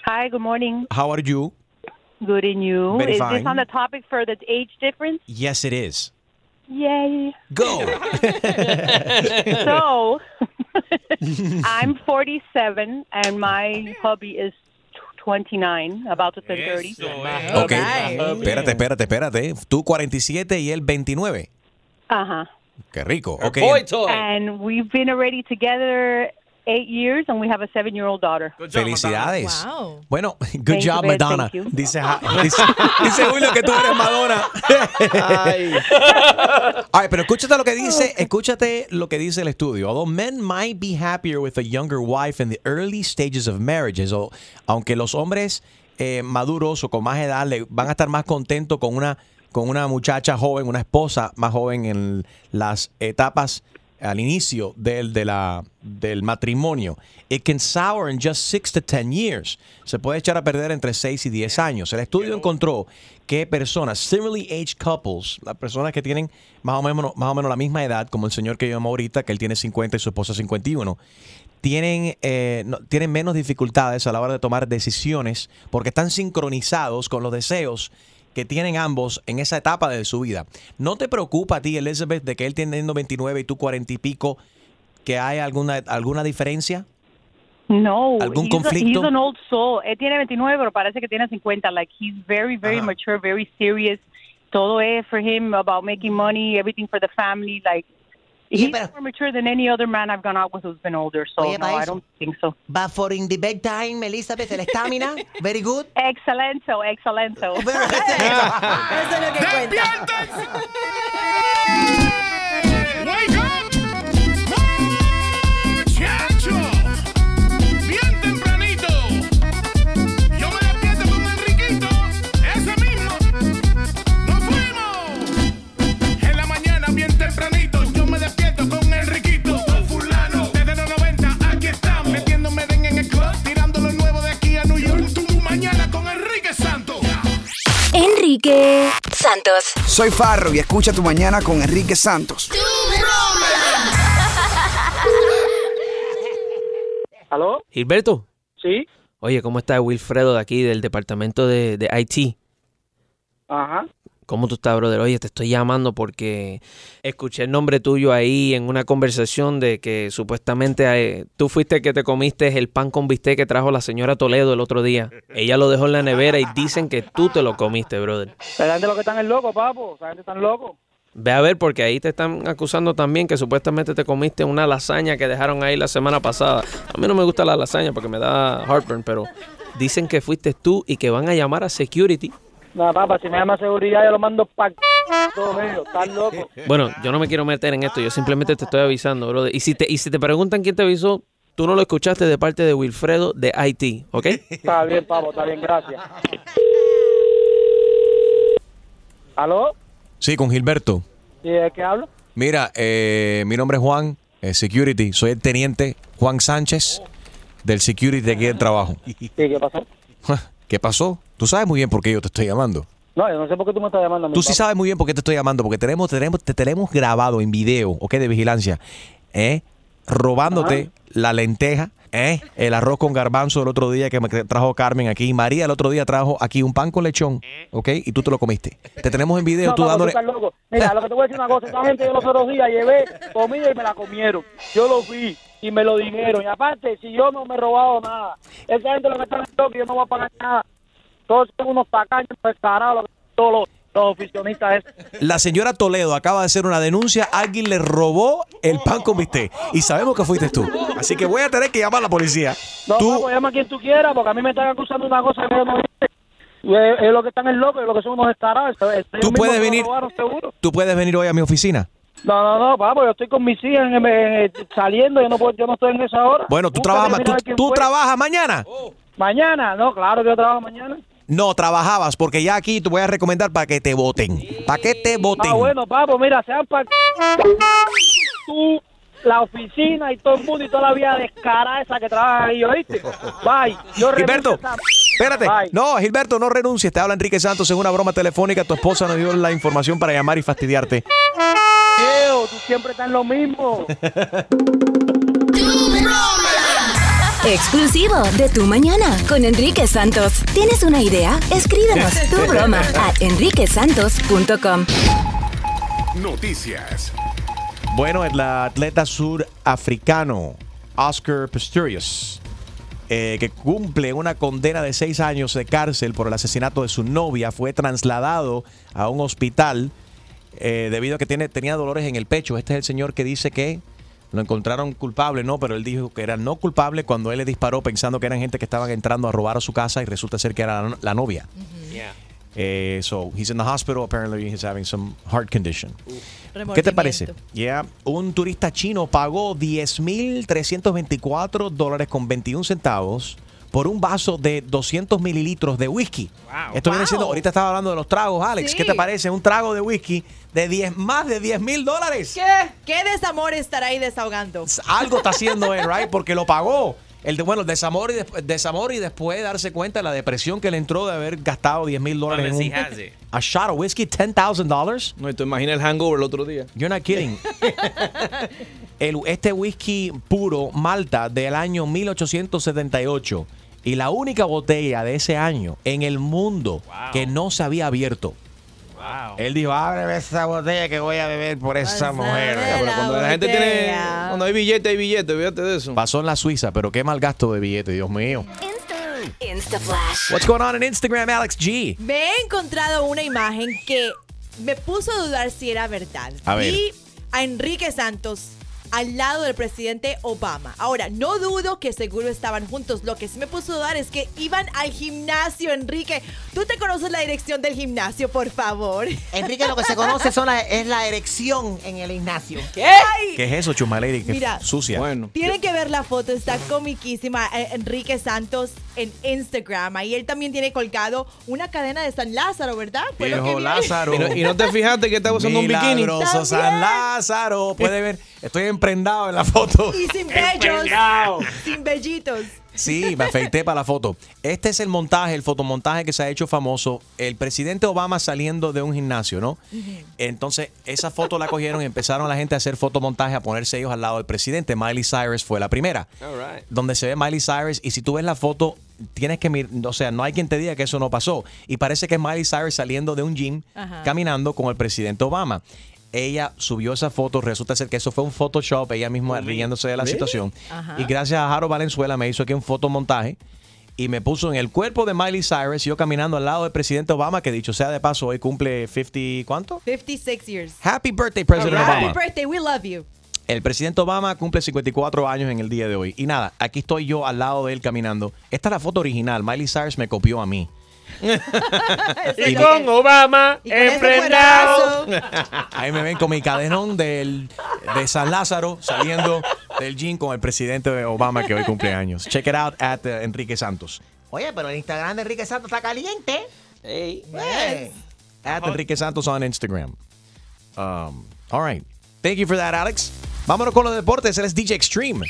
Hi, good morning. How are you? Good in you. Very Is fine. this on the topic for the age difference? Yes, it is. Yay. Go. so, I'm 47 and my hubby is 29, about to turn 30. Ok. Espérate, espérate, espérate. Tú 47 y él 29. Uh-huh. Qué rico. Ok. And we've been already together eight years and we have a seven-year-old daughter. Felicidades. Bueno, good Thank job. Madonna. Dice, dice, dice Julio que tú eres Madonna. Ay, pero escúchate lo que dice, escúchate lo que dice el estudio. Although men might be happier with a younger wife in the early stages of marriages, o aunque los hombres eh, maduros o con más edad le, van a estar más contentos con una con una muchacha joven, una esposa más joven en las etapas al inicio del, de la, del matrimonio. It can sour in just 6 to 10 years. Se puede echar a perder entre 6 y 10 años. El estudio encontró que personas, similarly aged couples, las personas que tienen más o, menos, más o menos la misma edad, como el señor que yo amo ahorita, que él tiene 50 y su esposa 51, tienen, eh, no- tienen menos dificultades a la hora de tomar decisiones porque están sincronizados con los deseos que tienen ambos en esa etapa de su vida. ¿No te preocupa a ti, Elizabeth, de que él teniendo 29 y tú 40 y pico, que hay alguna, alguna diferencia? No, ¿Algún he's a- conflicto? he's an old soul. Él tiene 29, pero parece que tiene 50. Like he's very, very mature, very serious. Todo es for him about making money, everything for the family. Like he's more mature than any other man I've gone out with who's been older. So Oye, no, I don't think so. But for in the big time, Elizabeth, el estamina, very good. Excelento, excelento. Eso es lo que cuenta. Enrique Santos. Soy Farro y escucha tu mañana con Enrique Santos. ¿Aló? Gilberto. Sí. Oye, ¿cómo está Wilfredo de aquí, del departamento de, de IT? Ajá. ¿Cómo tú estás, brother? Oye, te estoy llamando porque escuché el nombre tuyo ahí en una conversación de que supuestamente eh, tú fuiste el que te comiste el pan con bistec que trajo la señora Toledo el otro día. Ella lo dejó en la nevera y dicen que tú te lo comiste, brother. La gente lo que están es loco, papo. La gente están loco. Ve a ver, porque ahí te están acusando también que supuestamente te comiste una lasaña que dejaron ahí la semana pasada. A mí no me gusta la lasaña porque me da heartburn, pero dicen que fuiste tú y que van a llamar a security. Nada, papá, si me llama seguridad, yo lo mando para. Están locos. Bueno, yo no me quiero meter en esto, yo simplemente te estoy avisando, brother. Y si te, y si te preguntan quién te avisó, tú no lo escuchaste de parte de Wilfredo de IT, ¿ok? Está bien, papo, está bien, gracias. ¿Aló? Sí, con Gilberto. ¿Y de qué hablo? Mira, eh, mi nombre es Juan, eh, Security. Soy el teniente Juan Sánchez del Security de aquí del trabajo. ¿Y qué pasó? ¿Qué pasó? Tú sabes muy bien por qué yo te estoy llamando. No, yo no sé por qué tú me estás llamando. Tú sí sabes muy bien por qué te estoy llamando, porque tenemos, tenemos, te tenemos grabado en video, ¿ok? De vigilancia, ¿eh? Robándote la lenteja, ¿eh? El arroz con garbanzo el otro día que me trajo Carmen aquí. María el otro día trajo aquí un pan con lechón, ¿ok? Y tú te lo comiste. Te tenemos en video, No, tú papo, dándole... estás loco. Mira, lo que te voy a decir una cosa. Esta gente yo los otros días llevé comida y me la comieron. Yo lo vi y me lo dijeron. Y aparte, si yo no me he robado nada, esa gente lo que está en loco, yo no voy a pagar nada. Todos son unos tacaños descarados, todos los, los oficionistas. esos. La señora Toledo acaba de hacer una denuncia. Alguien le robó el pan con bistec. Y sabemos que fuiste tú. Así que voy a tener que llamar a la policía. No, Tú, papo, llama a quien tú quieras, porque a mí me están acusando de una cosa que yo no hice. Es, es lo que están en loco, es lo que son unos descarados. Ellos Tú puedes venir- tú puedes venir hoy a mi oficina. No, no, no, papo, yo estoy con mis hijas en- en- saliendo, yo no, puedo, yo no estoy en esa hora. Bueno, tú trabajas, tú, tú trabajas mañana. Mañana, no, claro que yo trabajo mañana. No, trabajabas, porque ya aquí te voy a recomendar para que te voten. Para que te voten. Ah, bueno, papo, mira, sean para tú, la oficina y todo el mundo y toda la vida descarada esa que trabaja ahí, ¿oíste? Bye. Yo Gilberto, esa- espérate. Bye. No, Gilberto, no renuncies. Te habla Enrique Santos en una broma telefónica. Tu esposa nos dio la información para llamar y fastidiarte. Diego, tú siempre estás en lo mismo. Exclusivo de Tu Mañana con Enrique Santos. ¿Tienes una idea? Escríbenos tu broma a enriquesantos.com. Noticias. Bueno, el atleta surafricano Oscar Pistorius, eh, que cumple una condena de seis años de cárcel por el asesinato de su novia, fue trasladado a un hospital eh, debido a que tiene, tenía dolores en el pecho. Este es el señor que dice que lo encontraron culpable, no, pero él dijo que era no culpable cuando él le disparó pensando que eran gente que estaban entrando a robar a su casa y resulta ser que era la, la novia. Eh, so he's in the hospital. Apparently he's having some heart condition. ¿Qué te parece? Yeah. Un turista chino pagó 10.324 dólares con 21 centavos por un vaso de 200 mililitros de whisky. Esto viene siendo, ahorita estaba hablando de los tragos, Alex. Sí. ¿Qué te parece? Un trago de whisky de 10, más de 10 mil dólares. ¿Qué? ¿Qué desamor estará ahí desahogando? Algo está haciendo él, right? Porque lo pagó. El de, bueno, el desamor y, desp- desamor y después darse cuenta de la depresión que le entró de haber gastado 10 mil dólares en un, a shot of whiskey, $10,000. No, y tú imaginas el hangover el otro día. You're not kidding. el, este whisky puro Malta del año 1878 y la única botella de ese año en el mundo que no se había abierto. Él dijo, ábreme esa botella que voy a beber por esa mujer. Pero cuando la gente tiene. Cuando hay billete, hay billete, fíjate de eso. Pasó en la Suiza, pero qué mal gasto de billete, Dios mío. Instaflash. What's going on in Instagram, Alex G? Me he encontrado una imagen que me puso a dudar si era verdad. A ver. Vi a Enrique Santos al lado del presidente Obama. Ahora, no dudo que seguro estaban juntos. Lo que sí me puso a dudar es que iban al gimnasio, Enrique. ¿Tú te conoces la dirección del gimnasio, por favor? Enrique, lo que se conoce son la- es la erección en el gimnasio. ¿Qué? ¿Qué es eso, Chumalady? Qué Mira. sucia. Bueno. Tienen que ver la foto, está comiquísima. eh, Enrique Santos en Instagram. Ahí él también tiene colgado una cadena de San Lázaro, ¿verdad? Fue lo que. Lázaro. Y no, y no te fijaste que estaba usando un bikini. San Lázaro. Puede ver, estoy emprendado en la foto. Y sin bellos. sin bellitos. Sí, me afeité para la foto. Este es el montaje, el fotomontaje que se ha hecho famoso. El presidente Obama saliendo de un gimnasio, ¿no? Entonces, esa foto la cogieron y empezaron la gente a hacer fotomontaje, a ponerse ellos al lado del presidente. Miley Cyrus fue la primera. All right. Donde se ve Miley Cyrus y si tú ves la foto, tienes que mirar, o sea, no hay quien te diga que eso no pasó. Y parece que es Miley Cyrus saliendo de un gym, Ajá. caminando con el presidente Obama. Ella subió esa foto, resulta ser que eso fue un Photoshop, ella misma riéndose de la ¿Really? situación. Ajá. Y gracias a Jaro Valenzuela me hizo aquí un fotomontaje y me puso en el cuerpo de Miley Cyrus, yo caminando al lado del presidente Obama, que dicho sea de paso, hoy cumple 50, ¿cuánto? 56 years. Happy birthday, President Happy Obama. birthday, we love you. El presidente Obama cumple 54 años en el día de hoy. Y nada, aquí estoy yo al lado de él caminando. Esta es la foto original. Miley Cyrus me copió a mí. Y con Obama emprendado. Ahí me ven con mi cadenón del, de San Lázaro saliendo del gym con el presidente Obama que hoy cumple años. Check it out at uh, Enrique Santos. Oye, pero el Instagram de Enrique Santos está caliente. Hey. At Enrique Santos on Instagram. Um, all right. Thank you for that, Alex. Vámonos con los deportes. Él es DJ Extreme.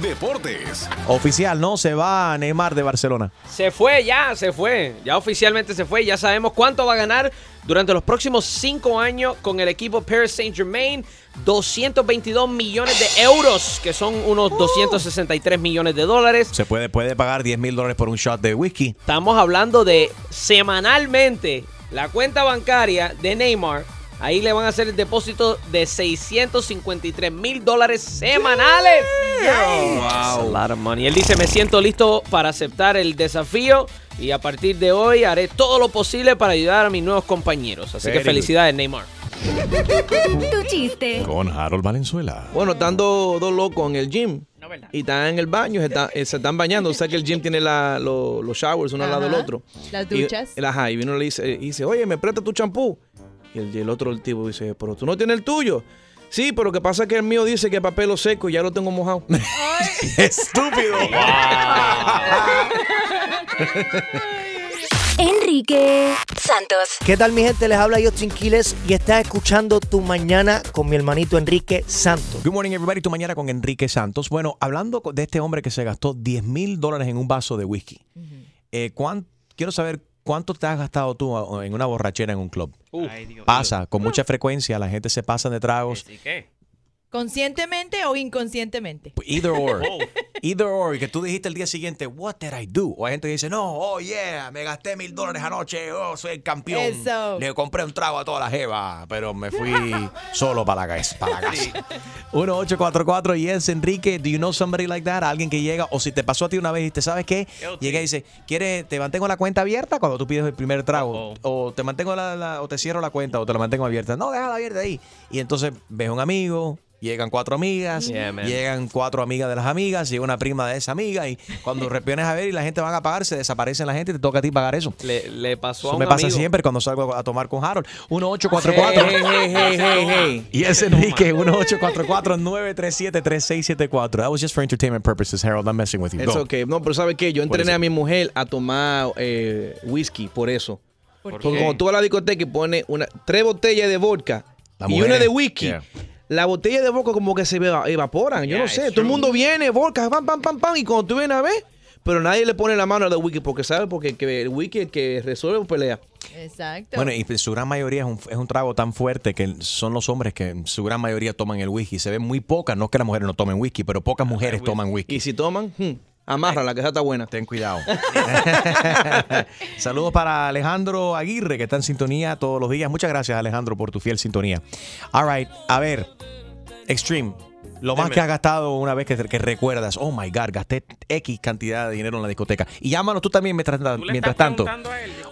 Deportes. Oficial, ¿no? Se va Neymar de Barcelona. Se fue ya, se fue. Ya oficialmente se fue. Ya sabemos cuánto va a ganar durante los próximos cinco años con el equipo Paris Saint Germain. 222 millones de euros, que son unos 263 millones de dólares. Se puede, puede pagar 10 mil dólares por un shot de whisky. Estamos hablando de semanalmente la cuenta bancaria de Neymar. Ahí le van a hacer el depósito de 653 mil dólares semanales. That's a lot of money. Él dice, me siento listo para aceptar el desafío y a partir de hoy haré todo lo posible para ayudar a mis nuevos compañeros. Así Very que felicidades, Neymar. Tu chiste. Con Harold Valenzuela. Bueno, están dos dos locos en el gym. Y están en el baño, se están, eh, se están bañando. O sea que el gym tiene la- lo- los showers uno al lado del otro. Las duchas. Y, ajá, y vino y le dice, y dice, oye, me presta tu champú. Y el, y el otro el tipo dice, pero tú no tienes el tuyo. Sí, pero lo que pasa es que el mío dice que es papel seco y ya lo tengo mojado. Estúpido. Enrique Santos. ¿Qué tal mi gente? Les habla Justin Quiles y estás escuchando Tu Mañana con mi hermanito Enrique Santos. Good morning, everybody. Tu mañana con Enrique Santos. Bueno, hablando de este hombre que se gastó 10 mil dólares en un vaso de whisky. eh, ¿cuán- quiero saber cuánto te has gastado tú a- en una borrachera en un club. Ay, Dios Pasa con mucha frecuencia, la gente se pasa de tragos. ¿Y qué? ¿Conscientemente o inconscientemente? Either or. Either or. Y que tú dijiste el día siguiente, what did I do? O hay gente que dice, no, oh yeah, me gasté mil dólares anoche, oh, soy el campeón. Eso. Le compré un trago a toda la jeva, pero me fui solo para la casa. Para la casa. 1844 yes, Enrique, do you know somebody like that? Alguien que llega, o si te pasó a ti una vez y te sabes qué, llega y dice, ¿quiere, te mantengo la cuenta abierta cuando tú pides el primer trago? O te mantengo la, la- o te cierro la cuenta o te la mantengo abierta. No, déjala abierta ahí. Y entonces ves un amigo, Llegan cuatro amigas, Yeah, llegan cuatro amigas de las amigas, llega una prima de esa amiga y cuando vienes a ver y la gente van a pagar, se desaparece la gente y te toca a ti pagar eso. Le, le pasó a un me pasa siempre cuando salgo a tomar con Harold. 1844. Hey, hey, hey, hey, hey. Y es Enrique, 1844-937-3674. That was just for entertainment purposes, Harold. I'm messing with you. Es Go. ok. No, pero ¿sabes qué? Yo entrené a mi mujer a tomar eh, whisky por eso. ¿Por Porque qué? cuando tú vas a la discoteca y pones una, tres botellas de vodka La y mujer una de whisky, yeah. La botella de vodka como que se eva- evaporan. Yo Yeah, no sé. Todo el mundo viene, vodka, pam, pam, pam, pam. Y cuando tú vienes a ver, pero nadie le pone la mano al de whisky porque sabe porque que el whisky es el que resuelve pelea. Exacto. Bueno, y su gran mayoría es un, es un trago tan fuerte que son los hombres que en su gran mayoría toman el whisky. Se ven muy pocas, no es que las mujeres no tomen whisky, pero pocas mujeres toman whisky. Y si toman, hmm, amarra la que esa está buena. Ten cuidado. Saludos para Alejandro Aguirre, que está en sintonía todos los días. Muchas gracias, Alejandro, por tu fiel sintonía. All right, a ver, Extreme. Lo más Dime. que has gastado una vez que, que recuerdas, oh my God, gasté X cantidad de dinero en la discoteca. Y llámanos tú también mientras, mientras tanto.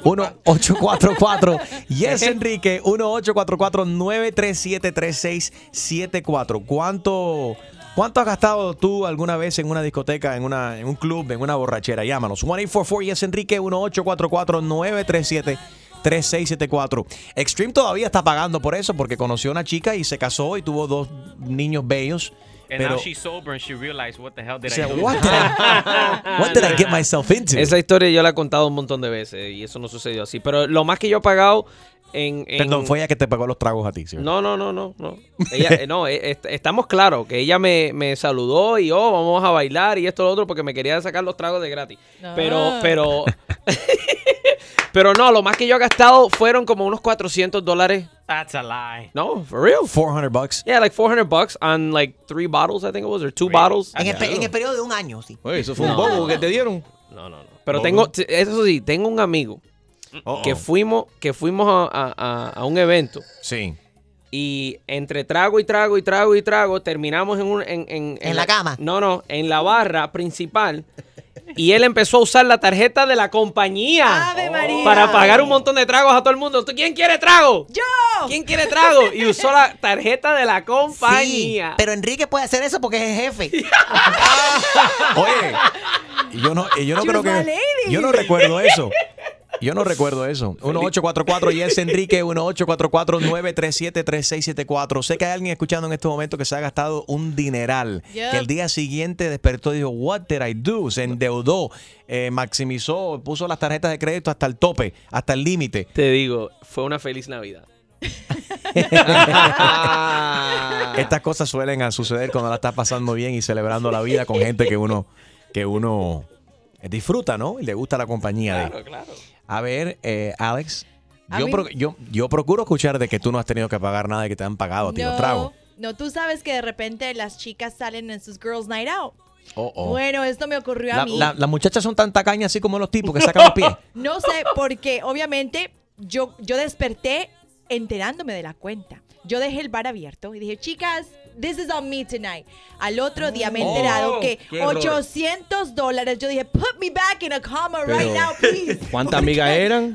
1-844 Yes Enrique 1-844-937-3674 ¿Cuánto, ¿Cuánto has gastado tú alguna vez en una discoteca, en, una, un club, en una borrachera? Llámanos 1-844 Yes Enrique 1-844-937 3674. Extreme todavía está pagando por eso porque conoció a una chica y se casó y tuvo dos niños bellos. And Pero now she's sober and she realized what the hell did O sea, I do? what did I- what did I get myself into? Esa historia yo la he contado un montón de veces y eso no sucedió así. Pero lo más que yo he pagado en... en- Perdón, fue ella que te pagó los tragos a ti. ¿sí? No, no, no, no, no. Ella, eh, no, eh, est- estamos claros que ella me, me saludó y oh, vamos a bailar y esto lo otro porque me quería sacar los tragos de gratis. Pero, pero, pero no, lo más que yo he gastado fueron como unos 400 dólares. That's a lie. No, for real. 400 bucks. Yeah, like 400 bucks on like three bottles, I think it was, or two bottles. En el, en el periodo de un año, sí. Oye, eso fue un No. bobo que te dieron. No, no, no. Pero Bobo. tengo, eso sí, tengo un amigo que fuimos, que fuimos a, a- a- a un evento. Sí. Y entre trago y trago y trago y trago, terminamos en un, en, en, ¿En la cama? No, no, en la barra principal. Y él empezó a usar la tarjeta de la compañía ¡Ave María! para pagar un montón de tragos a todo el mundo. ¿Tú- ¿Quién quiere trago? ¡Yo! ¿Quién quiere trago? Y usó la tarjeta de la compañía. Sí, pero Enrique puede hacer eso porque es el jefe. Oye, yo no, yo no creo que. lady. Yo no recuerdo eso. Yo no recuerdo eso. 1844 Yes Enrique 1844-937-3674. Sé que hay alguien escuchando en este momento que se ha gastado un dineral. Yep. Que el día siguiente despertó y dijo, What did I do? Se endeudó, eh, maximizó, puso las tarjetas de crédito hasta el tope, hasta el límite. Te digo, fue una feliz Navidad. Estas cosas suelen a suceder cuando la estás pasando bien y celebrando la vida con gente que uno, que uno disfruta, ¿no? Y le gusta la compañía de. Claro, claro. A ver, eh, Alex, A yo, mí- pro- yo, yo procuro escuchar de que tú no has tenido que pagar nada y que te han pagado a ti los tragos. no, tú sabes que de repente las chicas salen en sus Girls Night Out. Oh, oh. Bueno, esto me ocurrió a La- mí. la- las muchachas son tan tacañas así como los tipos que sacan los pies. No sé, porque obviamente yo, yo desperté enterándome de la cuenta. Yo dejé el bar abierto y dije, chicas, this is on me tonight. Al otro día me he enterado Oh, que qué error. 800 dólares. Yo dije, put me back in a comma Pero, right now, please. ¿Cuántas amigas eran?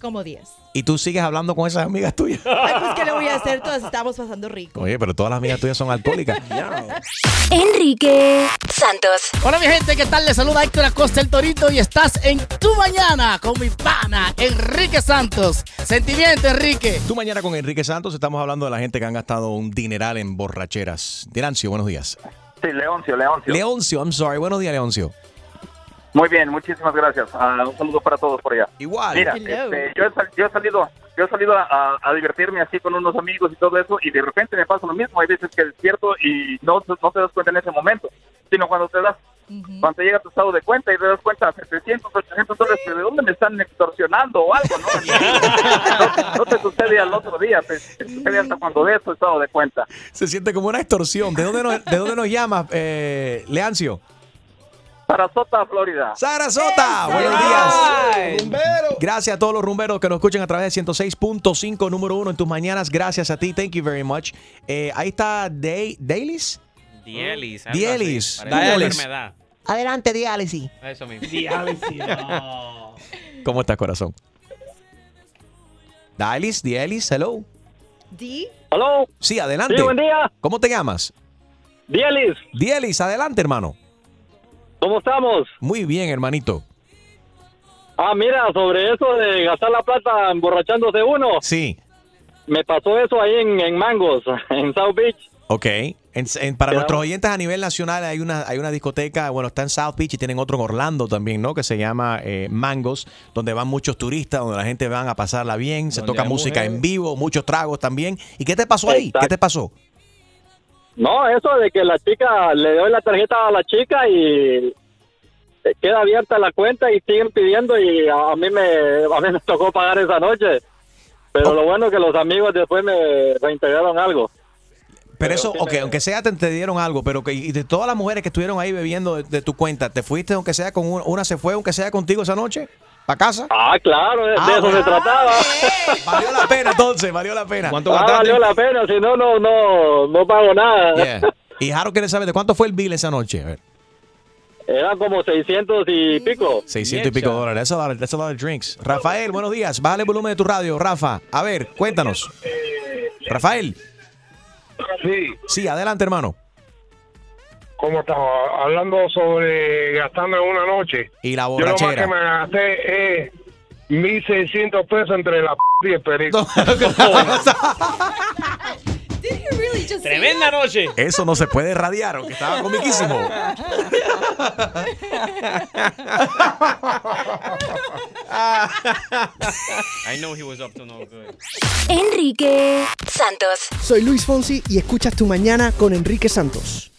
Como 10. Y tú sigues hablando con esas amigas tuyas. Ay, pues, ¿qué le voy a hacer? Todas estamos pasando rico. Oye, pero todas las amigas tuyas son alcohólicas. Enrique Santos. Hola mi gente, ¿qué tal? Les saluda Héctor Acosta el Torito y estás en Tu Mañana con mi pana Enrique Santos. Sentimiento, Enrique. Tú mañana con Enrique Santos estamos hablando de la gente que han gastado un dineral en borracheras. Dilancio, buenos días. Sí, Leoncio, Leoncio. Leoncio, I'm sorry. Buenos días, Leoncio. Muy bien, muchísimas gracias. Ah, un saludo para todos por allá. Igual. Mira, este, yo, he yo he salido, yo he salido a, a- divertirme así con unos amigos y todo eso, y de repente me pasa lo mismo. Hay veces que despierto y no, no te das cuenta en ese momento, sino cuando te das, cuando te llega tu estado de cuenta y te das cuenta 700, 800 dólares, ¿de dónde me están extorsionando o algo? ¿no? no, no te sucede al otro día, te, te sucede hasta cuando ves tu estado de cuenta. Se siente como una extorsión. ¿De dónde nos, de dónde nos llamas, eh, Leancio? Sarasota, Florida. Sarasota, buenos días. Gracias a todos los rumberos que nos escuchan a través de 106.5, número uno en tus mañanas. Gracias a ti, thank you very much. Eh, ahí está Day, Dailies. Dielis. Dielis. Dielis. Adelante, diálisis. Eso mismo. ¿Cómo estás, corazón? Dailis, Dielis, hello. ¿Di? Hello. Sí, adelante. Sí, buen día. ¿Cómo te llamas? Dielis. Dielis, adelante, hermano. ¿Cómo estamos? Muy bien, hermanito. Ah, mira, sobre eso de gastar la plata emborrachándose uno, Sí, me pasó eso ahí en, en Mangos, en South Beach. ok. En- en- para nuestros oyentes a nivel nacional hay una, hay una discoteca, bueno, está en South Beach y tienen otro en Orlando también, ¿no? Que se llama eh, Mangos, donde van muchos turistas, donde la gente van a pasarla bien, se toca música mujeres. en vivo, muchos tragos también. ¿Y qué te pasó ahí? Exacto. ¿Qué te pasó? No, eso de que la chica, le doy la tarjeta a la chica y queda abierta la cuenta y siguen pidiendo y a, mí me a mí me tocó pagar esa noche. Pero lo bueno es que los amigos después me reintegraron algo. Pero eso, ok, aunque sea te, te dieron algo, pero que y de todas las mujeres que estuvieron ahí bebiendo de, de tu cuenta, ¿te fuiste aunque sea con una, una se fue aunque sea contigo esa noche? ¿Para casa? Ah, claro, de, de Ah, eso se trataba. Valió la pena entonces, valió la pena. ¿Cuánto Ah, valió la pena, si no, no, no, no pago nada. Yeah. Y Jaro quiere saber de cuánto fue el bill esa noche. A ver. Eran como 600 y pico. 600 y pico dólares. That's a, lot, that's a lot of drinks. Rafael, buenos días. Bájale el volumen de tu radio, Rafa. A ver, cuéntanos. Rafael. Sí. Sí, adelante, hermano. ¿Cómo estamos? Hablando sobre gastando en una noche. Y la Yo lo más borrachera. que me gasté es 1.600 pesos entre la p y el perico. Tremenda noche. Eso no se puede radiar, aunque estaba comiquísimo. I know he was up to no good. Enrique Santos. Soy Luis Fonsi y escuchas Tu Mañana con Enrique Santos.